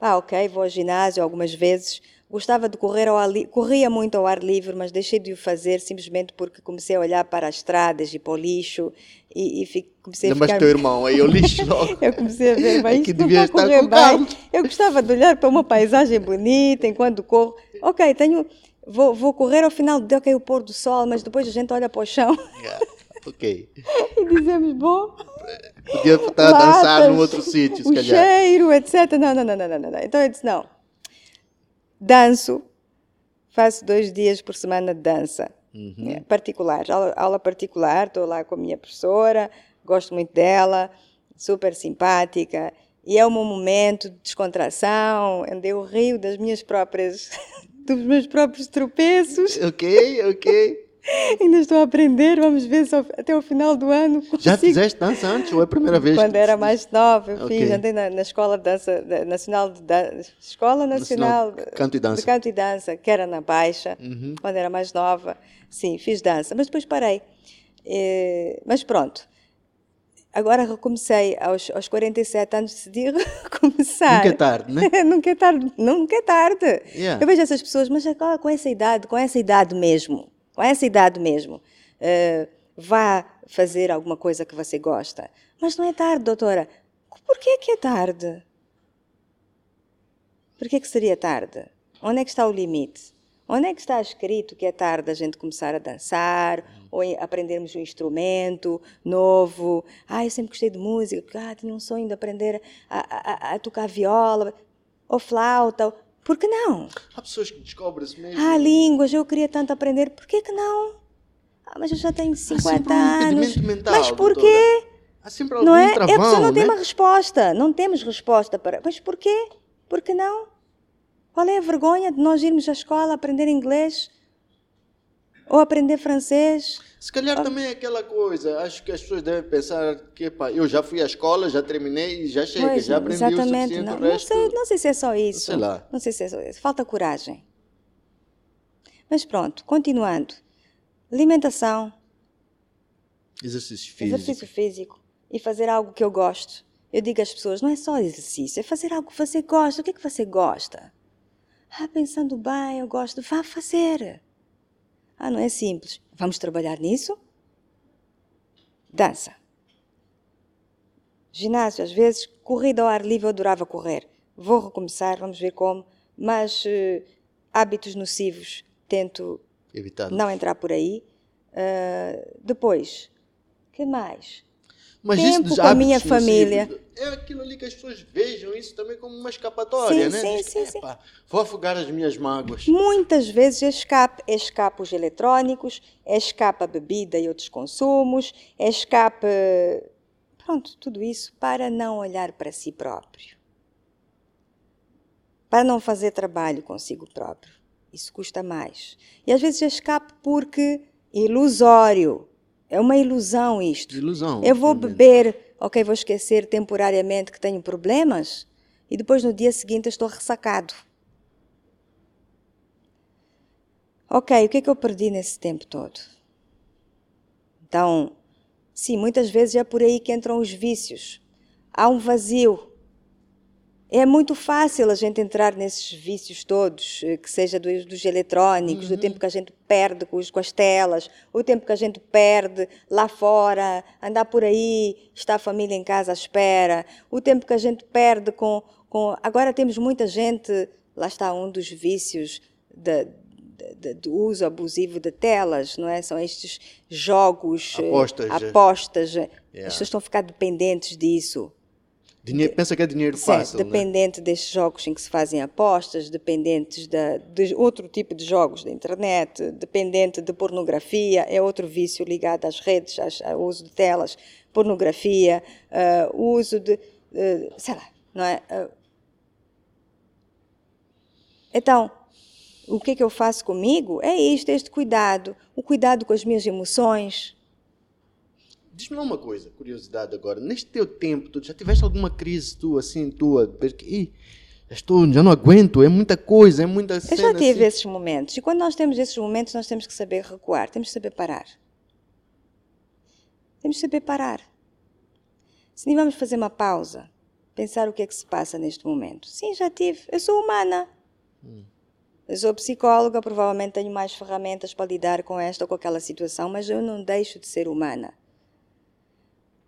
Ah, ok, vou ao ginásio algumas vezes. Gostava de correr ao ar livre, corria muito ao ar livre, mas deixei de o fazer simplesmente porque comecei a olhar para as estradas e para o lixo e, e fi- comecei a Lembras ficar... teu irmão aí, eu lixo logo. Eu comecei a ver, mas isto não devia a estar correr com o bem. Eu gostava de olhar para uma paisagem bonita enquanto corro. Ok, tenho, vou, vou correr ao final de ok, o pôr do sol, mas depois a gente olha para o chão Ah, ok. e dizemos, bom, Podia estar a dançar num outro sítio, se o calhar. cheiro, etc. Não, não, não, não, não, não. Então eu disse, não. Danço, faço dois dias por semana de dança. Uhum. É, particular, aula, aula particular, estou lá com a minha professora, gosto muito dela, super simpática, e é o meu momento de descontração, onde eu rio das minhas próprias, dos meus próprios tropeços, Ok, ok. Ainda estou a aprender, vamos ver se até o final do ano Já consigo. fizeste dança antes ou é a primeira vez? Quando era mais nova, eu Ok. fiz, andei na, na Escola de Dança, da- Nacional de Escola Nacional, Nacional de Canto e Dança. de Canto e Dança, que era na Baixa, Uhum. quando era mais nova. Sim, fiz dança, mas depois parei. Eh, mas pronto. Agora recomecei, aos, aos 47 anos decidi recomeçar. Nunca é tarde, né? nunca é tarde, nunca é tarde. Yeah. Eu vejo essas pessoas, mas agora com essa idade, com essa idade mesmo, com essa idade mesmo, eh, vá fazer alguma coisa que você gosta. Mas não é tarde, doutora. Por que é que é tarde? Por que é que seria tarde? Onde é que está o limite? Onde é que está escrito que é tarde a gente começar a dançar ou aprendermos um instrumento novo? Ah, eu sempre gostei de música, ah, tinha um sonho de aprender a, a, a tocar viola ou flauta. Por que não? Há pessoas que descobrem-se mesmo. Ah, línguas, eu queria tanto aprender, por que, que não? Ah, mas eu já tenho 50 um anos. Mental, mas por doutora. quê? Há sempre algum Não é? travão, é a pessoa não né? tem uma resposta. Não temos resposta para. Mas por quê? Por que não? Qual é a vergonha de nós irmos à escola aprender inglês? Ou aprender francês? Se calhar também é aquela coisa, acho que as pessoas devem pensar que pá, eu já fui à escola, já terminei e já chega, Pois, já aprendi o exatamente. suficiente, Não, o não resto... sei, não sei se é só isso. Sei lá. Não sei se é só isso. Falta coragem. Mas pronto, continuando. Alimentação, Exercício físico. exercício físico e fazer algo que eu gosto. Eu digo às pessoas, não é só exercício, é fazer algo que você gosta. O que é que você gosta? Ah, pensando bem, eu gosto. Vá fazer. Ah, não é simples. Vamos trabalhar nisso? Dança. Ginásio, às vezes, corrida ao ar livre, eu adorava correr. Vou recomeçar, vamos ver como. Mas eh, hábitos nocivos, tento Evitado. não entrar por aí. Ah, depois, que mais? Mas tempo isso com a minha família. É aquilo ali que as pessoas vejam isso também como uma escapatória, Sim, né? sim, Diz sim, sim. "Epá, Vou afogar as minhas mágoas. Muitas vezes escape, é escape os eletrónicos, é escape a bebida e outros consumos, escape. Pronto, tudo isso para não olhar para si próprio. Para não fazer trabalho consigo próprio. Isso custa mais. E às vezes escape porque é ilusório. É uma ilusão isto. Ilusão. Eu vou beber, ok, vou esquecer temporariamente que tenho problemas e depois no dia seguinte eu estou ressacado. Ok, o que é que eu perdi nesse tempo todo? Então, sim, muitas vezes é por aí que entram os vícios. Há um vazio. É muito fácil a gente entrar nesses vícios todos, eh, que seja dos, dos eletrónicos, do tempo que a gente perde com, os- com as telas, o tempo que a gente perde lá fora, andar por aí, está a família em casa à espera, o tempo que a gente perde com. com agora temos muita gente, lá está um dos vícios da, do uso abusivo de telas, não é? São estes jogos, eh, Apostas, eh. apostas. Yeah. As pessoas estão a ficar dependentes disso. Dinheiro, pensa que é dinheiro Certo, fácil, né? dependente destes jogos em que se fazem apostas, dependentes da, de outro tipo de jogos da internet, dependente de pornografia, é outro vício ligado às redes, às- ao uso de telas, pornografia, o uso de, eh, sei lá, não é? Ah, então, o que é que eu faço comigo? É isto, este cuidado, o cuidado com as minhas emoções. Diz-me uma coisa, curiosidade agora. Neste teu tempo, tu já tiveste alguma crise tua, assim, tua? Porque, ih, já, estou, já não aguento, é muita coisa, é muita Eu cena. já tive assim. esses momentos. E quando nós temos esses momentos, nós temos que saber recuar, temos que saber parar. Temos que saber parar. Se nem vamos fazer uma pausa, pensar o que é que se passa neste momento. Sim, já tive. Eu sou humana. Eu sou psicóloga, provavelmente tenho mais ferramentas para lidar com esta ou com aquela situação, mas eu não deixo de ser humana.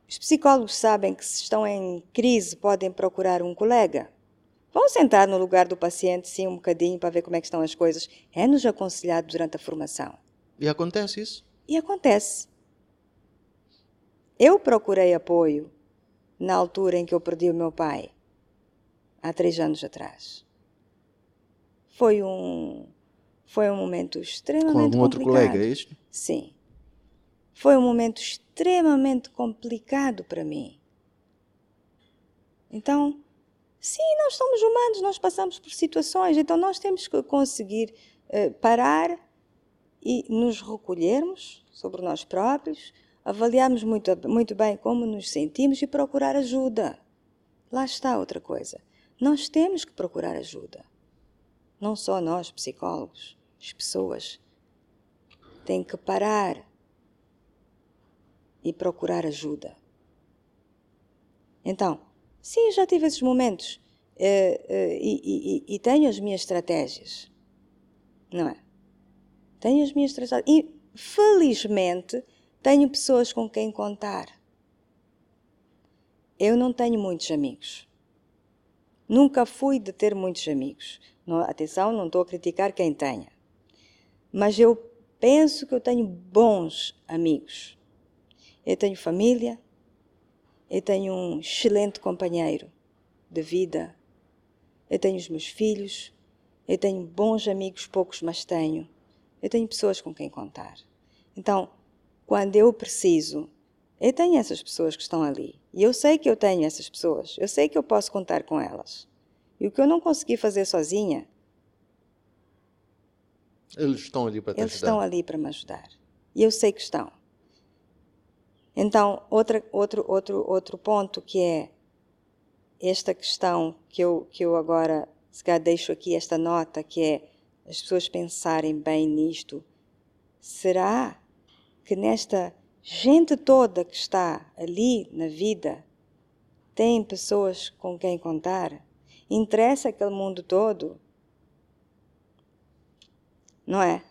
Os psicólogos sabem que se estão em crise podem procurar um colega. Vão sentar no lugar do paciente, sim, um bocadinho, para ver como é que estão as coisas. É-nos aconselhado durante a formação. E acontece isso? E acontece. Eu procurei apoio na altura em que eu perdi o meu pai, há três anos atrás. Foi um, foi um momento extremamente Com algum outro complicado. colega, é isto? Sim. Foi um momento extremamente complicado para mim. Então, sim, nós somos humanos, nós passamos por situações, então nós temos que conseguir eh, parar e nos recolhermos sobre nós próprios, avaliarmos muito, muito bem como nos sentimos e procurar ajuda. Lá está outra coisa. Nós temos que procurar ajuda. Não só nós, psicólogos, as pessoas têm que parar e procurar ajuda. Então, sim, já tive esses momentos eh, eh, e, e- e tenho as minhas estratégias, não é? Tenho as minhas estratégias e, felizmente, tenho pessoas com quem contar. Eu não tenho muitos amigos. Nunca fui de ter muitos amigos. Não- atenção, não estou a criticar quem tenha. Mas eu penso que eu tenho bons amigos. Eu tenho família, eu tenho um excelente companheiro de vida, eu tenho os meus filhos, eu tenho bons amigos, poucos, mas tenho. Eu tenho pessoas com quem contar. Então, quando eu preciso, eu tenho essas pessoas que estão ali. E eu sei que eu tenho essas pessoas. Eu sei que eu posso contar com elas. E o que eu não consegui fazer sozinha, eles estão ali para te eles ajudar. estão ali para me ajudar. E eu sei que estão. Então, outra, outro, outro, outro ponto que é esta questão que eu, que eu agora se calhar deixo aqui esta nota, que é as pessoas pensarem bem nisto. Será que nesta gente toda que está ali na vida tem pessoas com quem contar? Interessa aquele mundo todo? Não é?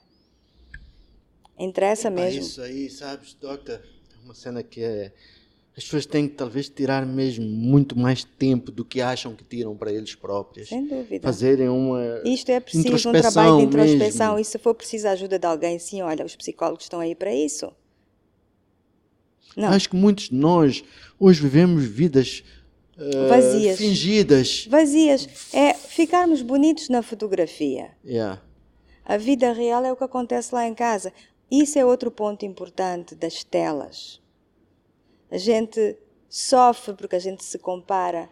Interessa mesmo. Isso aí, sabes, Doca, é uma cena que é. As pessoas têm que talvez tirar mesmo muito mais tempo do que acham que tiram para eles próprios. Sem dúvida. Fazerem uma. Isto é preciso um trabalho de introspeção mesmo. e se for preciso a ajuda de alguém, sim, olha, os psicólogos estão aí para isso. Não, Acho que muitos de nós hoje vivemos vidas eh, Vazias. fingidas. vazias. É ficarmos bonitos na fotografia. Yeah. A vida real é o que acontece lá em casa. Isso é outro ponto importante das telas. A gente sofre porque a gente se compara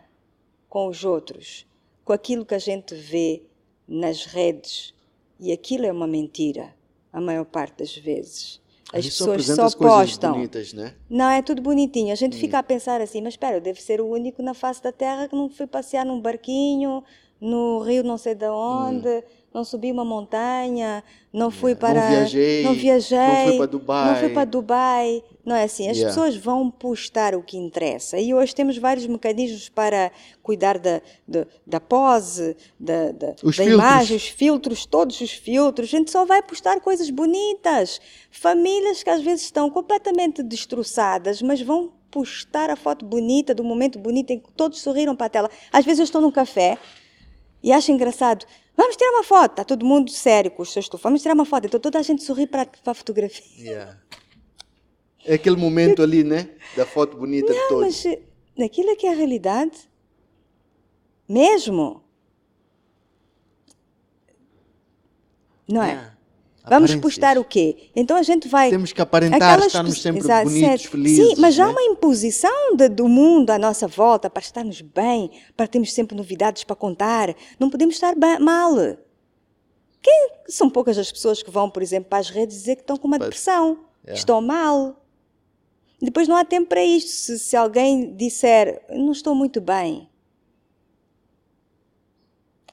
com os outros, com aquilo que a gente vê nas redes. E aquilo é uma mentira, a maior parte das vezes. As só pessoas só coisas postam. bonitas, né? Não, é tudo bonitinho. A Hum. gente fica a pensar assim, mas espera, eu devo ser o único na face da Terra que não fui passear num barquinho, no rio não sei de onde, não subi uma montanha, não fui para... Hum. viajei, Não viajei. não fui para Dubai. Não fui para Dubai. Não é assim, as Yeah. pessoas vão postar o que interessa. E hoje temos vários mecanismos para cuidar da, da, da pose, da, da, Os da filtros. imagem, os filtros, todos os filtros. A gente só vai postar coisas bonitas. Famílias que às vezes estão completamente destroçadas, mas vão postar a foto bonita, do momento bonito em que todos sorriram para a tela. Às vezes eu estou num café e acho engraçado. Vamos tirar uma foto. Está todo mundo sério com os seus telefones. Vamos tirar uma foto. Então toda a gente sorri para, a fotografia. Yeah. É aquele momento ali, né? Da foto bonita de Não, todos. mas eh, aquilo é que é a realidade. Mesmo. Não é? Yeah. Vamos Aparências. postar o quê? Então a gente vai. Temos que aparentar, Aquelas estarmos sempre Exato, bonitos, certo. felizes. Sim, mas há né? uma imposição de- do mundo à nossa volta para estarmos bem, para termos sempre novidades para contar. Não podemos estar mal. Quem são poucas as pessoas que vão, por exemplo, para as redes dizer que estão com uma depressão, É. estão mal. Depois não há tempo para isto. Se, se alguém disser, não estou muito bem.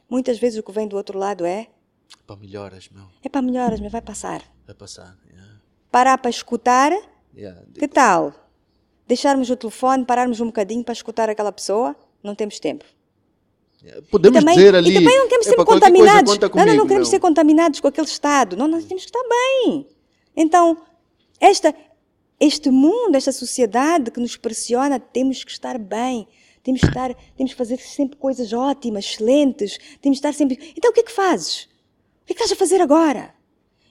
Muitas vezes o que vem do outro lado é, Para melhoras, meu. é para melhoras, mas vai passar. Vai passar. Yeah. Parar para escutar, Yeah. que tal? Deixarmos o telefone, pararmos um bocadinho para escutar aquela pessoa? Não temos tempo. Podemos também, dizer ali. e também não queremos ser "Epa, qualquer coisa, contaminados. conta não, não, não comigo, queremos meu." ser contaminados com aquele estado. Não, nós temos que estar bem. Então, esta, este mundo, esta sociedade que nos pressiona, temos que estar bem. Temos que, estar, temos que fazer sempre coisas ótimas, excelentes. Temos que estar sempre. Então, o que é que fazes? O que é que estás a fazer agora?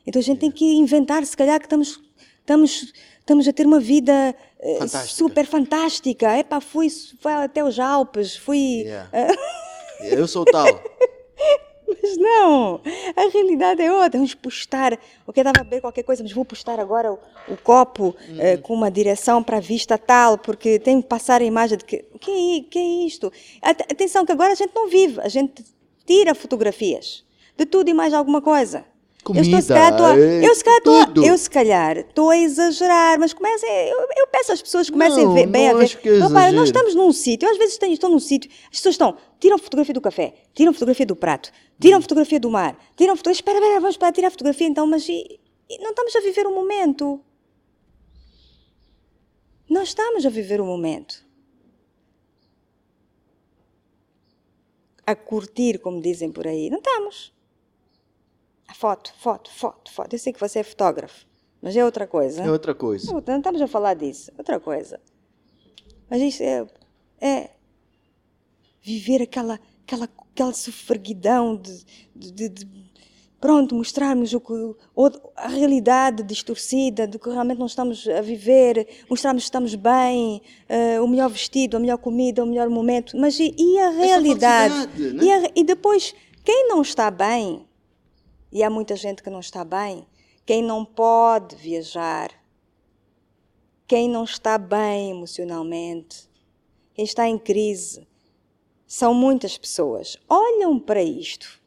Então, a gente tem que inventar, se calhar, que estamos, estamos, estamos a ter uma vida eh, Fantástica. super fantástica. Epá, fui, fui até os Alpes, fui. Yeah. Eu sou tal. Mas não, a realidade é outra. Vamos postar. Eu estava a beber qualquer coisa, mas vou postar agora o, o copo eh, com uma direção para a vista tal, porque tem que passar a imagem de que. O que é, que é isto? At- Atenção, que agora a gente não vive, a gente tira fotografias de tudo e mais alguma coisa. eu, estou, se calhar, estou a- Comida, eu, se calhar, estou a- eu se calhar estou a exagerar, mas comecem, eu, eu peço às pessoas que comecem Não, a ver, bem não a ver. é Repara, nós estamos num sítio, às vezes tenho, estou num sítio, as pessoas estão, tiram fotografia do café, tiram fotografia do prato, tiram Hum. fotografia do mar, tiram fotografia, espera, espera, vamos para tirar fotografia então, mas e- e não estamos a viver o momento. Não estamos a viver o momento. A curtir, como dizem por aí, não estamos. Foto, foto, foto, foto. Eu sei que você é fotógrafo, mas é outra coisa. É outra coisa. Não, não estamos a falar disso, outra coisa. Mas isso é, é viver aquela, aquela, aquela sofreguidão de, de, de, de- pronto, mostrarmos o que, a realidade distorcida do que realmente não estamos a viver, mostrarmos que estamos bem, uh, o melhor vestido, a melhor comida, o melhor momento. Mas e, e a realidade? Né? E, a, e depois, quem não está bem, e há muita gente que não está bem, quem não pode viajar, quem não está bem emocionalmente, quem está em crise, são muitas pessoas. Olham para isto.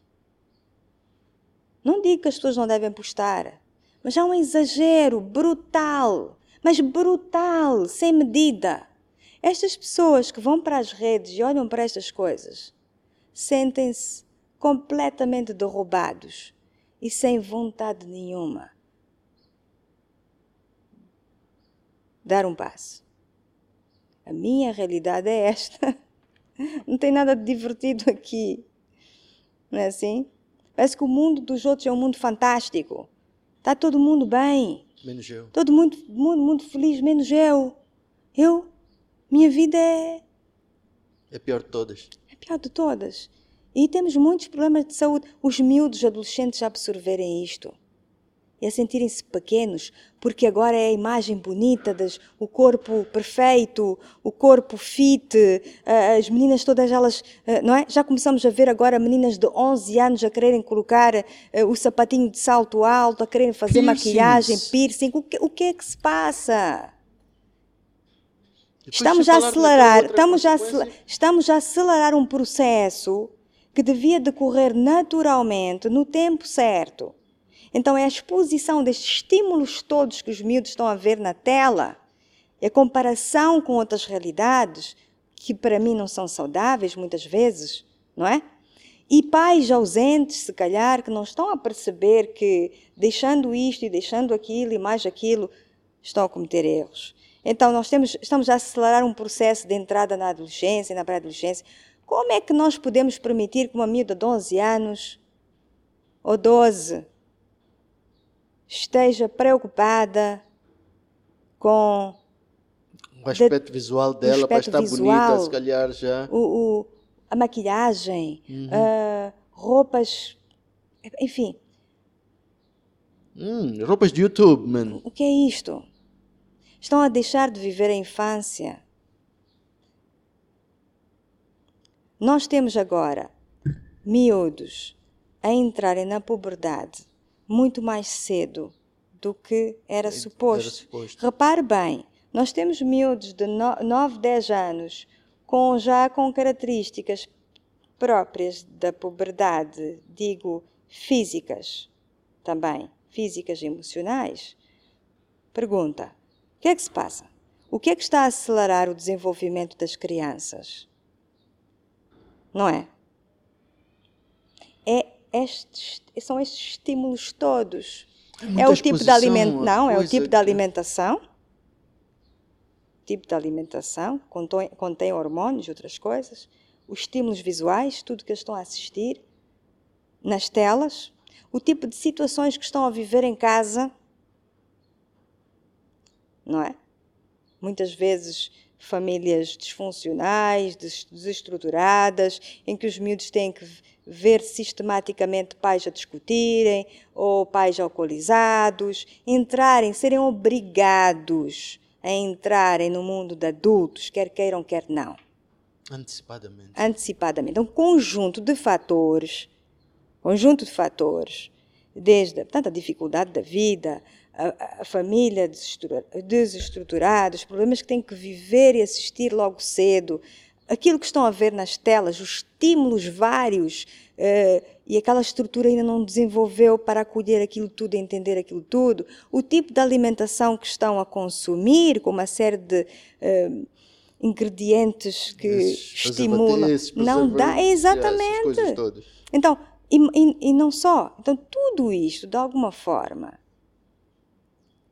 Não digo que as pessoas não devem postar, mas há um exagero brutal, mas brutal, sem medida. Estas pessoas que vão para as redes e olham para estas coisas sentem-se completamente derrubados e sem vontade nenhuma. Dar um passo. A minha realidade é esta. Não tem nada de divertido aqui. Não é assim? Parece que o mundo dos outros é um mundo fantástico. Está todo mundo bem. Menos eu. Todo mundo, mundo, muito feliz, menos eu. Eu, minha vida é. É pior de todas. É pior de todas. E temos muitos problemas de saúde. Os miúdos adolescentes a absorverem isto e a sentirem-se pequenos, porque agora é a imagem bonita, das, o corpo perfeito, o corpo fit, as meninas todas elas, não é? Já começamos a ver agora meninas de 11 anos a quererem colocar o sapatinho de salto alto, a quererem fazer Piercings. maquilhagem, piercing. O que, o que é que se passa? estamos a acelerar, estamos a, estamos a acelerar um processo que devia decorrer naturalmente no tempo certo. Então, é a exposição destes estímulos todos que os miúdos estão a ver na tela, e a comparação com outras realidades, que para mim não são saudáveis muitas vezes, não é? E pais ausentes, se calhar, que não estão a perceber que deixando isto e deixando aquilo e mais aquilo, estão a cometer erros. Então, nós temos, estamos a acelerar um processo de entrada na adolescência, na pré-adolescência. Como é que nós podemos permitir que uma miúda de 11 anos ou 12 esteja preocupada com o aspecto de, visual dela para estar visual, bonita, se calhar já. O, o a maquilhagem, uhum. uh, roupas, enfim. Hum, roupas de YouTube, mano. O que é isto? Estão a deixar de viver a infância. Nós temos agora miúdos a entrarem na puberdade muito mais cedo do que era, suposto. suposto. Repare bem, nós temos miúdos de 9, 10 anos com já com características próprias da puberdade, digo físicas também, físicas e emocionais. Pergunta: o que é que se passa? O que é que está a acelerar o desenvolvimento das crianças? Não é? É estes, são estes estímulos todos. É, é o tipo de alimentação, não, é o tipo de alimentação. Tipo de alimentação, contém, contém hormônios e outras coisas. Os estímulos visuais, tudo que eles estão a assistir, nas telas, o tipo de situações que estão a viver em casa, não é? Muitas vezes famílias disfuncionais, desestruturadas, em que os miúdos têm que ver sistematicamente pais a discutirem ou pais alcoolizados, entrarem, serem obrigados a entrarem no mundo de adultos, quer queiram, quer não. Antecipadamente. Antecipadamente. Um conjunto de fatores, conjunto de fatores, desde portanto, a dificuldade da vida, a, a família desestruturada, os problemas que têm que viver e assistir logo cedo, aquilo que estão a ver nas telas, os estímulos vários, uh, e aquela estrutura ainda não desenvolveu para acolher aquilo tudo e entender aquilo tudo, o tipo de alimentação que estão a consumir, com uma série de uh, ingredientes que estimulam, não dá, exatamente. Então, e, e, e não só, então tudo isto, de alguma forma,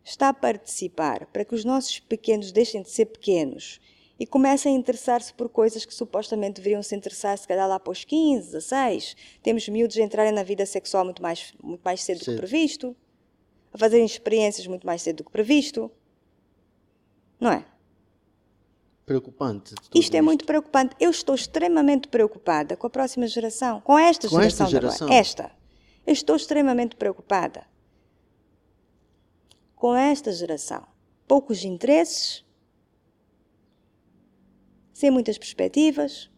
está a participar para que os nossos pequenos deixem de ser pequenos e comecem a interessar-se por coisas que supostamente deveriam se interessar, se calhar lá para os 15, 16. Temos miúdos a entrarem na vida sexual muito mais, muito mais cedo Sim. do que previsto, a fazerem experiências muito mais cedo do que previsto. Não é? Preocupante. Isto é isto. muito preocupante. Eu estou extremamente preocupada com a próxima geração, com esta com geração, esta geração. Esta. Eu estou extremamente preocupada com esta geração. Poucos interesses, sem muitas perspectivas,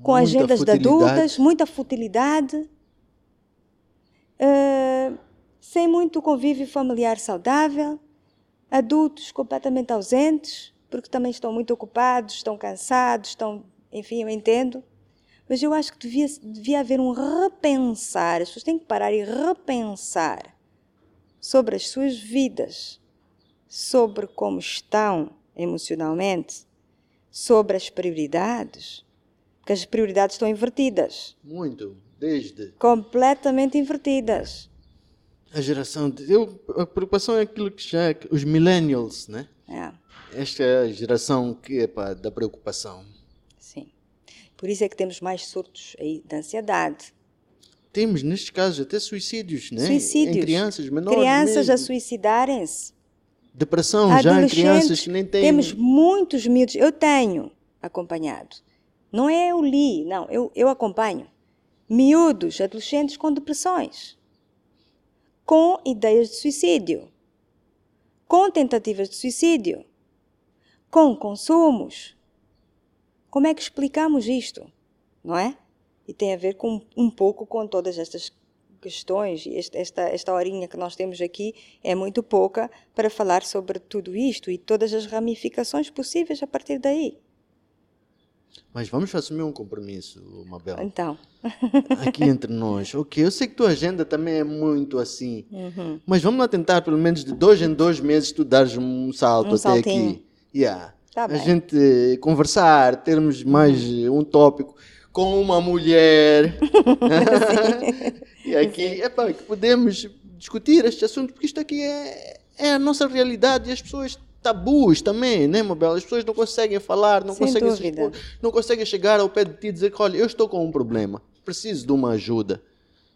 com muita agendas futilidade. de adultas, muita futilidade, uh, sem muito convívio familiar saudável, adultos completamente ausentes, porque também estão muito ocupados, estão cansados, estão, enfim, eu entendo. Mas eu acho que devia, devia haver um repensar, as pessoas têm que parar e repensar sobre as suas vidas, sobre como estão emocionalmente, sobre as prioridades, porque as prioridades estão invertidas. Muito, desde. Completamente invertidas. A geração. De, eu, a preocupação é aquilo que já. Os millennials, né? É. Esta é a geração que é pá, da preocupação. Sim. Por isso é que temos mais surtos aí de ansiedade. Temos, nestes casos, até suicídios, né? Suicídios. Em crianças menores. Crianças mesmo. a suicidarem-se. Depressão já em crianças que nem têm. Temos muitos miúdos. Eu tenho acompanhado. Não é eu li, não, eu, eu acompanho. Miúdos, adolescentes com depressões, com ideias de suicídio, com tentativas de suicídio, com consumos. Como é que explicamos isto? Não é? E tem a ver com um pouco com todas estas questões, e esta, esta horinha que nós temos aqui é muito pouca para falar sobre tudo isto e todas as ramificações possíveis a partir daí. Mas vamos assumir um compromisso, Mabel. Então. Aqui entre nós. Ok, eu sei que tua agenda também é muito assim. Uhum. Mas vamos lá tentar, pelo menos de dois em dois meses, tu dares um salto um até saltinho. aqui. Yeah. Tá a bem. gente conversar, termos mais um tópico com uma mulher. e aqui, epá, que podemos discutir este assunto, porque isto aqui é, é a nossa realidade e as pessoas tabus também, né, Mabel? As pessoas não conseguem falar, não Sem conseguem expor, não conseguem chegar ao pé de ti e dizer que, olha, eu estou com um problema, preciso de uma ajuda.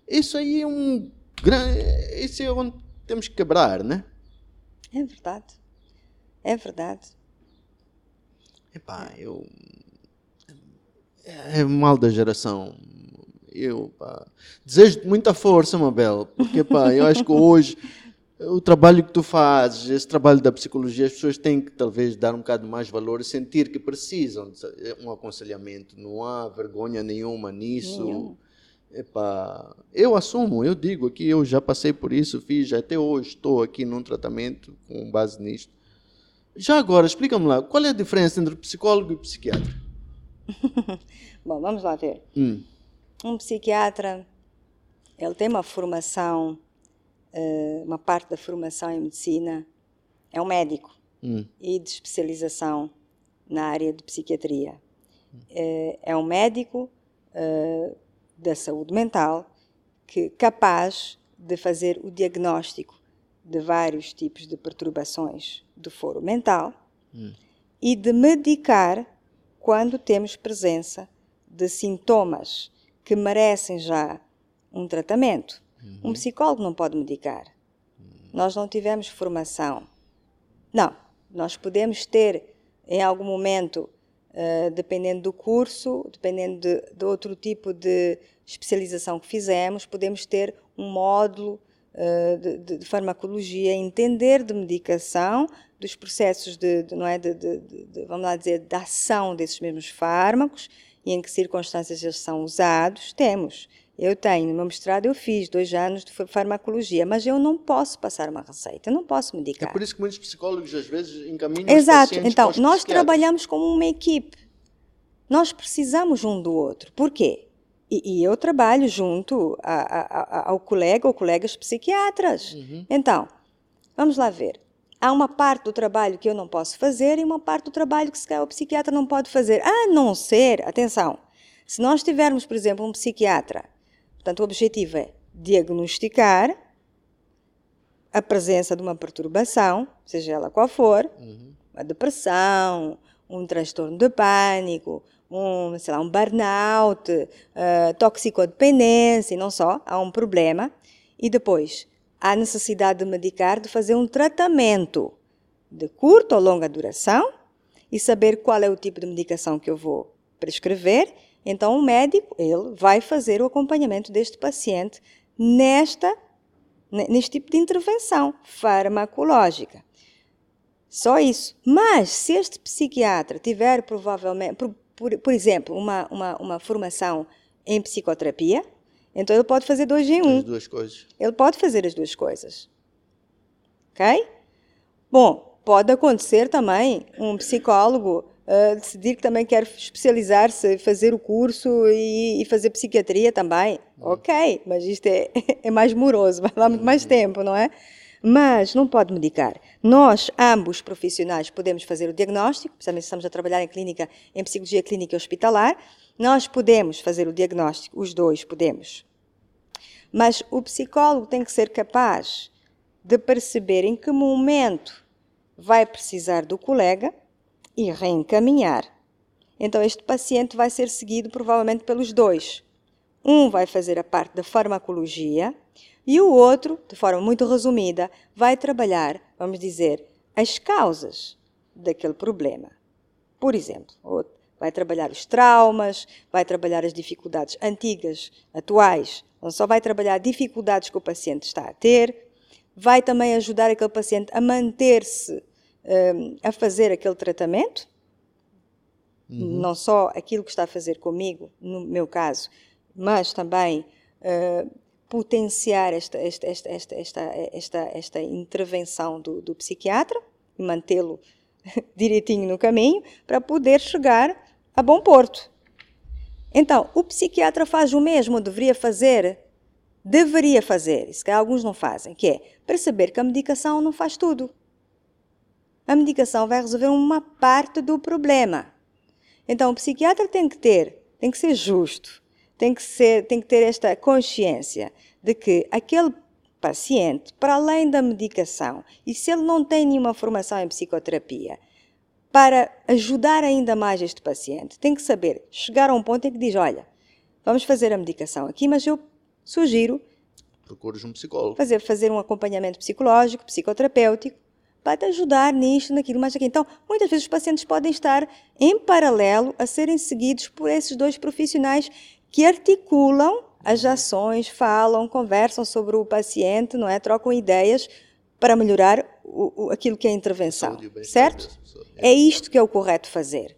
Isso aí é um grande. Isso é onde temos que quebrar, né? É verdade. É verdade. Epá, eu. É mal da geração. Eu, pá, desejo muita força, Mabel, porque, pá, eu acho que hoje o trabalho que tu fazes, esse trabalho da psicologia, as pessoas têm que talvez dar um bocado mais valor e sentir que precisam de um aconselhamento. Não há vergonha nenhuma nisso. Nenhum. Epá, eu assumo, eu digo aqui, eu já passei por isso, fiz, até hoje estou aqui num tratamento com base nisto. Já agora, explica-me lá, qual é a diferença entre psicólogo e psiquiatra? Bom, vamos lá ver. Hum, Um psiquiatra, ele tem uma formação, eh, uma parte da formação em medicina, é um médico hum, e de especialização na área de psiquiatria. Eh, É um médico eh, da saúde mental que capaz de fazer o diagnóstico de vários tipos de perturbações do foro mental e de medicar quando temos presença de sintomas que merecem já um tratamento. Um psicólogo não pode medicar. Nós não tivemos formação. Não, nós podemos ter em algum momento, eh, dependendo do curso, dependendo de, de outro tipo de especialização que fizemos, podemos ter um módulo de, de- de farmacologia, entender de medicação, dos processos de, de- não é, de, de- de- vamos lá dizer, da ação desses mesmos fármacos e em que circunstâncias eles são usados, temos. Eu tenho, no meu mestrado eu fiz dois anos de fa- farmacologia, mas eu não posso passar uma receita, eu não posso É medicar. por isso que muitos psicólogos às vezes encaminham os Exato. pacientes Então, os nós trabalhamos como uma equipe. Nós precisamos um do outro. Por quê? E, e eu trabalho junto a- a- a- ao colega ou colegas psiquiatras. Uhum. Então, vamos lá ver. Há uma parte do trabalho que eu não posso fazer e uma parte do trabalho que se calhar o psiquiatra não pode fazer. A não ser, atenção, se nós tivermos, por exemplo, um psiquiatra, portanto, o objetivo é diagnosticar a presença de uma perturbação, seja ela qual for, Uhum. uma depressão, um transtorno de pânico, um, sei lá, um burnout, eh, toxicodependência, e não só, há um problema. E depois, há necessidade de medicar, de fazer um tratamento de curta ou longa duração e saber qual é o tipo de medicação que eu vou prescrever. Então, o médico, ele vai fazer o acompanhamento deste paciente nesta, neste tipo de intervenção farmacológica. Só isso. Mas se este psiquiatra tiver provavelmente, por, por, por exemplo, uma, uma, uma formação em psicoterapia, então ele pode fazer dois em um. As duas coisas. Ele pode fazer as duas coisas. Ok? Bom, pode acontecer também um psicólogo uh, decidir que também quer especializar-se, fazer o curso e, e, fazer psiquiatria também. Uhum. Ok, mas isto é, é mais moroso, vai lá muito mais uhum. tempo, não é? Mas não pode medicar. Nós, ambos profissionais, podemos fazer o diagnóstico, precisamente estamos a trabalhar em clínica, em psicologia clínica hospitalar, nós podemos fazer o diagnóstico, os dois podemos. Mas o psicólogo tem que ser capaz de perceber em que momento vai precisar do colega e reencaminhar. Então, este paciente vai ser seguido provavelmente pelos dois. Um vai fazer a parte da farmacologia e o outro, de forma muito resumida, vai trabalhar, vamos dizer, as causas daquele problema. Por exemplo, vai trabalhar os traumas, vai trabalhar as dificuldades antigas, atuais, não só vai trabalhar dificuldades que o paciente está a ter, vai também ajudar aquele paciente a manter-se um, a fazer aquele tratamento, uhum. não só aquilo que está a fazer comigo, no meu caso, mas também uh, potenciar esta, esta, esta, esta, esta, esta, esta intervenção do, do psiquiatra e mantê-lo direitinho no caminho para poder chegar a bom porto. Então, o psiquiatra faz o mesmo, deveria fazer, deveria fazer, isso que alguns não fazem, que é perceber que a medicação não faz tudo. A medicação vai resolver uma parte do problema. Então, o psiquiatra tem que ter, tem que ser justo, tem que, ser, tem que ter esta consciência de que aquele paciente, para além da medicação, e se ele não tem nenhuma formação em psicoterapia, para ajudar ainda mais este paciente, tem que saber chegar a um ponto em que diz: Olha, vamos fazer a medicação aqui, mas eu sugiro. Procures um psicólogo. Fazer, fazer um acompanhamento psicológico, psicoterapêutico, para te ajudar nisto, naquilo, mais aqui. Então, muitas vezes os pacientes podem estar em paralelo a serem seguidos por esses dois profissionais que articulam as ações, falam, conversam sobre o paciente, não é? Trocam ideias para melhorar o, o, aquilo que é a intervenção, certo? É isto que é o correto fazer.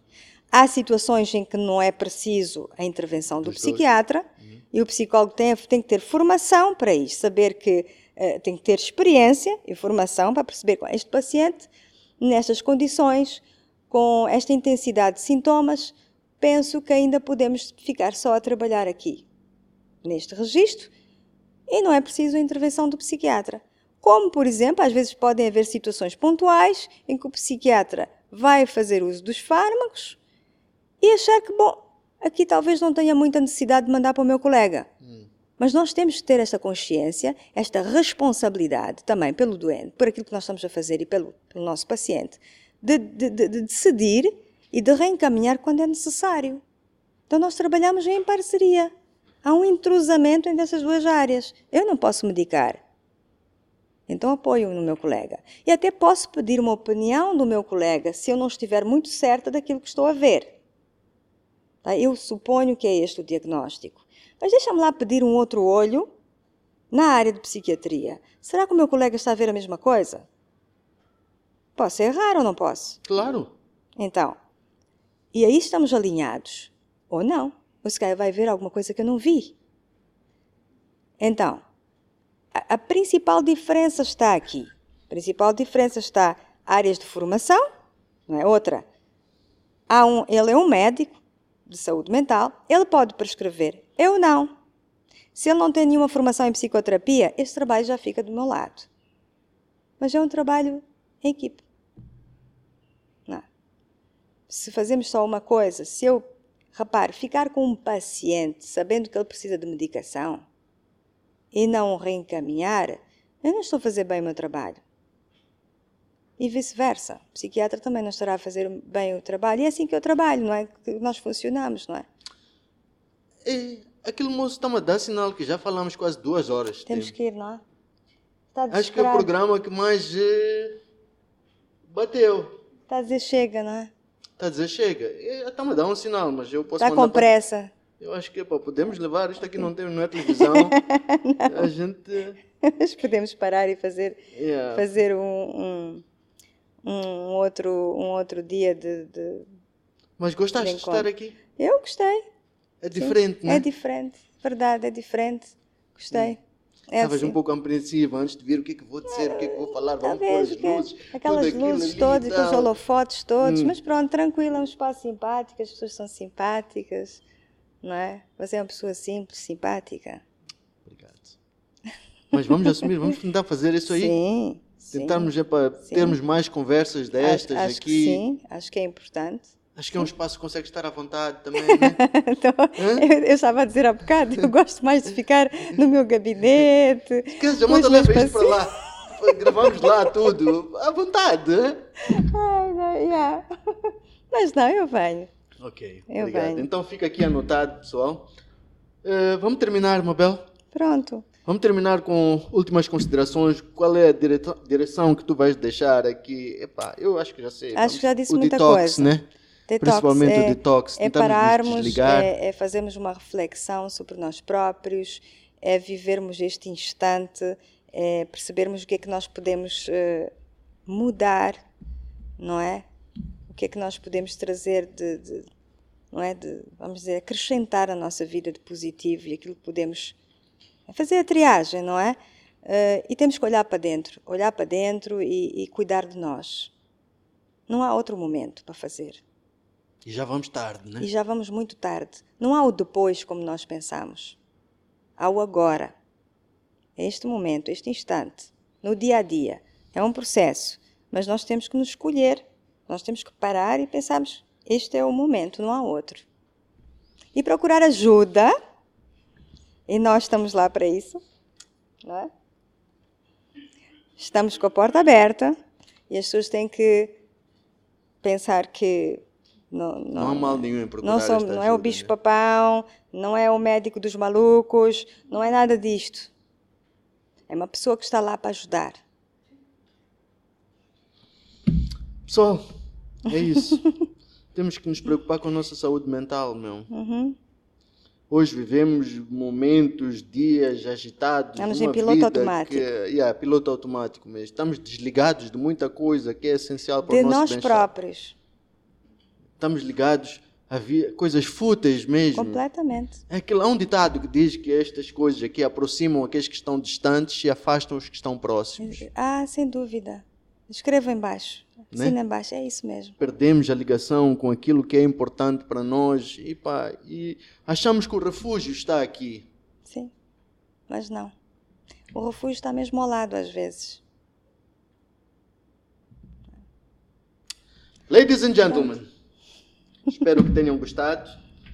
Há situações em que não é preciso a intervenção do psiquiatra uhum. e o psicólogo tem, tem que ter formação para isso, saber que uh, tem que ter experiência e formação para perceber com este paciente, nestas condições, com esta intensidade de sintomas, penso que ainda podemos ficar só a trabalhar aqui, neste registro, e não é preciso a intervenção do psiquiatra. Como, por exemplo, às vezes podem haver situações pontuais em que o psiquiatra vai fazer uso dos fármacos e achar que, bom, aqui talvez não tenha muita necessidade de mandar para o meu colega. Hum. Mas nós temos que ter esta consciência, esta responsabilidade também pelo doente, por aquilo que nós estamos a fazer e pelo, pelo nosso paciente, de, de, de, de decidir e de reencaminhar quando é necessário. Então nós trabalhamos em parceria. Há um intrusamento entre essas duas áreas. Eu não posso medicar. Então apoio no meu colega. E até posso pedir uma opinião do meu colega se eu não estiver muito certa daquilo que estou a ver. Tá? Eu suponho que é este o diagnóstico. Mas deixa-me lá pedir um outro olho na área de psiquiatria. Será que o meu colega está a ver a mesma coisa? Posso errar ou não posso? Claro. Então, e aí estamos alinhados. Ou não. O Sky vai ver alguma coisa que eu não vi. Então, a, principal diferença está aqui. A principal diferença está áreas de formação, não é outra. Há um, ele é um médico de saúde mental, ele pode prescrever, eu não. Se ele não tem nenhuma formação em psicoterapia, esse trabalho já fica do meu lado. Mas é um trabalho em equipe. Não. Se fazemos só uma coisa, se eu, repare, ficar com um paciente sabendo que ele precisa de medicação, e não reencaminhar, eu não estou a fazer bem o meu trabalho. E vice-versa. O psiquiatra também não estará a fazer bem o trabalho. E é assim que eu trabalho, não é? Que nós funcionamos, não é? E aquele moço está-me a dar sinal que já falamos quase duas horas. Temos que ir, não é? Acho que é o programa que mais eh, bateu. Está a dizer chega, não é? Está a dizer chega. Está-me a dar um sinal, mas eu posso Está com pressa. Eu acho que epá, podemos levar, isto aqui não, tem, não é televisão. A gente. Mas podemos parar e fazer, Yeah. fazer um, um, um outro, um outro dia de, de- Mas gostaste de de estar aqui? Eu gostei. É diferente, né? É diferente. Verdade, é diferente. Gostei. É Estavas assim. um pouco apreensiva antes de ver o que é que vou dizer, o que é que vou falar, vamos pôr as é luzes. aquelas luzes todas, aqueles holofotes todos, Hum. mas pronto, tranquilo, é um espaço simpático, as pessoas são simpáticas, não é? Você é uma pessoa simples, simpática. Obrigado. Mas vamos assumir, vamos tentar fazer isso aí. Sim, sim. Tentarmos é para Sim. termos mais conversas destas acho, acho aqui. sim, acho que é importante. Acho que é um espaço que consegue estar à vontade também, né? Então, eu, eu estava a dizer há bocado, eu gosto mais de ficar no meu gabinete. Esquece, já manda meus leva isto para lá. Gravamos lá tudo, à vontade. Ai, não, yeah. Mas não, eu venho. Ok, Eu obrigado. venho. Então fica aqui anotado, pessoal. Eh, vamos terminar, Mabel? Pronto. Vamos terminar com últimas considerações. Qual é a direta- direção que tu vais deixar aqui? Epá, eu acho que já sei. Acho que já disse muita detox, coisa. né? Detox Principalmente é, o detox. É pararmos, é, é fazermos uma reflexão sobre nós próprios, é vivermos este instante, é percebermos o que é que nós podemos eh, mudar, não é? O que é que nós podemos trazer de, de- não é? De, vamos dizer, acrescentar à nossa vida de positivo e aquilo que podemos é fazer a triagem, não é? Eh, e temos que olhar para dentro, olhar para dentro e, e cuidar de nós. Não há outro momento para fazer. E já vamos tarde, né? E já vamos muito tarde. Não há o depois como nós pensamos. Há o agora. É este momento, este instante, no dia a dia. É um processo, mas nós temos que nos escolher. Nós temos que parar e pensarmos: este é o momento, não há outro. E procurar ajuda. E nós estamos lá para isso. Não é? Estamos com a porta aberta e as pessoas têm que pensar que não, não, Não há mal nenhum em procurar não, são- não é o ajuda, bicho né? papão, não é o médico dos malucos, não é nada disto. É uma pessoa que está lá para ajudar. Pessoal, é isso. Temos que nos preocupar com a nossa saúde mental, meu. Uhum. Hoje vivemos momentos, dias agitados. Estamos em piloto automático. Que, yeah, piloto automático mesmo. Estamos desligados de muita coisa que é essencial para De o nosso nós bem-estar. próprios, Estamos ligados a coisas fúteis mesmo. completamente. É aquele, há um ditado que diz que estas coisas aqui aproximam aqueles que estão distantes e afastam os que estão próximos. Ah, sem dúvida. Escreva embaixo. Né? Assina embaixo, é isso mesmo. Perdemos a ligação com aquilo que é importante para nós e, pá, e achamos que o refúgio está aqui. Sim. Mas não. O refúgio está mesmo ao lado às vezes. Ladies and gentlemen, espero que tenham gostado.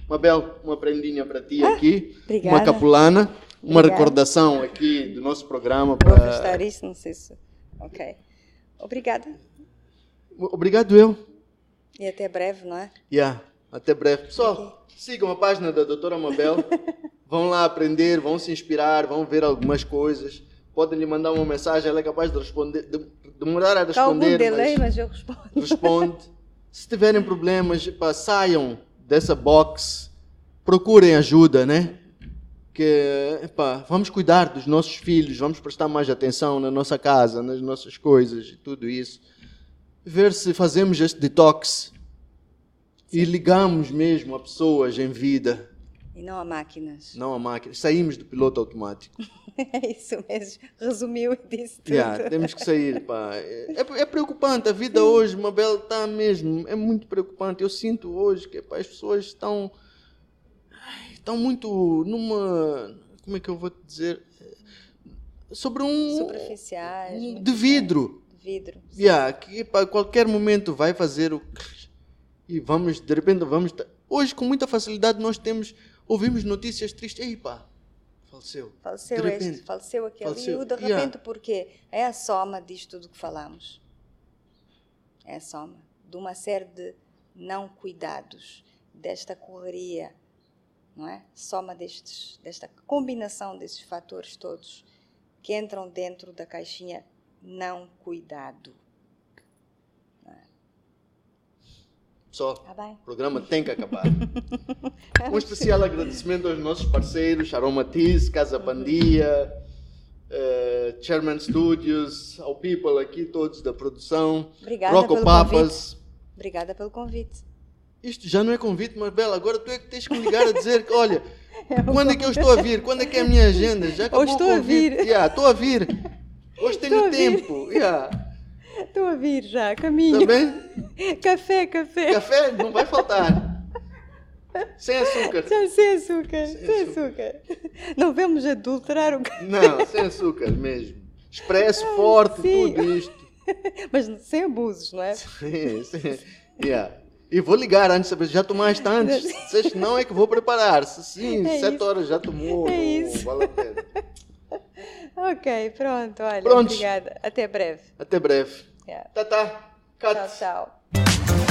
Mabel, uma prendinha para ti aqui. Ah, obrigada. Uma capulana. Uma Obrigada. recordação aqui do nosso programa. Vou Para... afastar isso, não sei se. Ok. Obrigada. Obrigado eu. E até breve, não é? Yeah, até breve. Pessoal, sigam a página da doutora Mabel. vão lá aprender, vão se inspirar, vão ver algumas coisas. Podem lhe mandar uma mensagem, ela é capaz de responder, de, demorar a Está algum responder, delay, mas mas eu respondo. responde. Se tiverem problemas, pá, saiam dessa box, procurem ajuda, né? Que, epá, vamos cuidar dos nossos filhos, vamos prestar mais atenção na nossa casa, nas nossas coisas e tudo isso. Ver se fazemos este detox e ligamos mesmo a pessoas em vida, E não a máquinas. não a máquina. Saímos do piloto automático. É isso mesmo. Resumiu e disse tudo. Yeah, temos que sair, pá. É, é preocupante, a vida hoje, Mabel, está mesmo, é muito preocupante. Eu sinto hoje que pá, as pessoas estão, estão muito numa, como é que eu vou dizer, sobre um, Superficiais. um muito de vidro. De vidro. Yeah, que a qualquer momento vai fazer o e vamos, de repente, vamos. Hoje, com muita facilidade, nós temos, ouvimos notícias tristes. Ei, pá, faleceu. Faleceu De repente. este, faleceu aquele. Faleceu. E o de Yeah. repente porquê? É a soma disto tudo que falamos. É a soma de uma série de não cuidados, desta correria, não é? Soma destes, desta combinação desses fatores todos que entram dentro da caixinha não cuidado. Só. Tá bem. O programa tem que acabar. um especial agradecimento aos nossos parceiros, Sharon Matiz, Casa Bandia, eh, Chairman Studios, ao People aqui, todos da produção, Obrigada Rocco pelo Papas. Obrigada pelo convite. Isto já não é convite, mas Bela, agora tu é que tens que me ligar a dizer que, olha, quando é que eu estou a vir? Quando é que é a minha agenda? Já acabou estou o a convite. vir. Yeah, estou a vir. Hoje tenho Estou a tempo. Yeah. Estou a vir já, caminho. Tá bem? Café, café. Café não vai faltar. Sem açúcar. Já sem açúcar, sem, Sem açúcar. Não vamos adulterar o café, Não, sem açúcar mesmo. Expresso forte, sim. tudo isto. mas sem abusos, não é? Sim, sim. Yeah. E vou ligar antes, saber, já tomaste antes? Se não é que vou preparar. Se sim, É sete isso. horas já tomou. É isso. Vale a pena. Ok, pronto, olha, Prontos. obrigada. Até breve. Até breve. Yeah. Tá, tá. Cut. Tchau, tchau.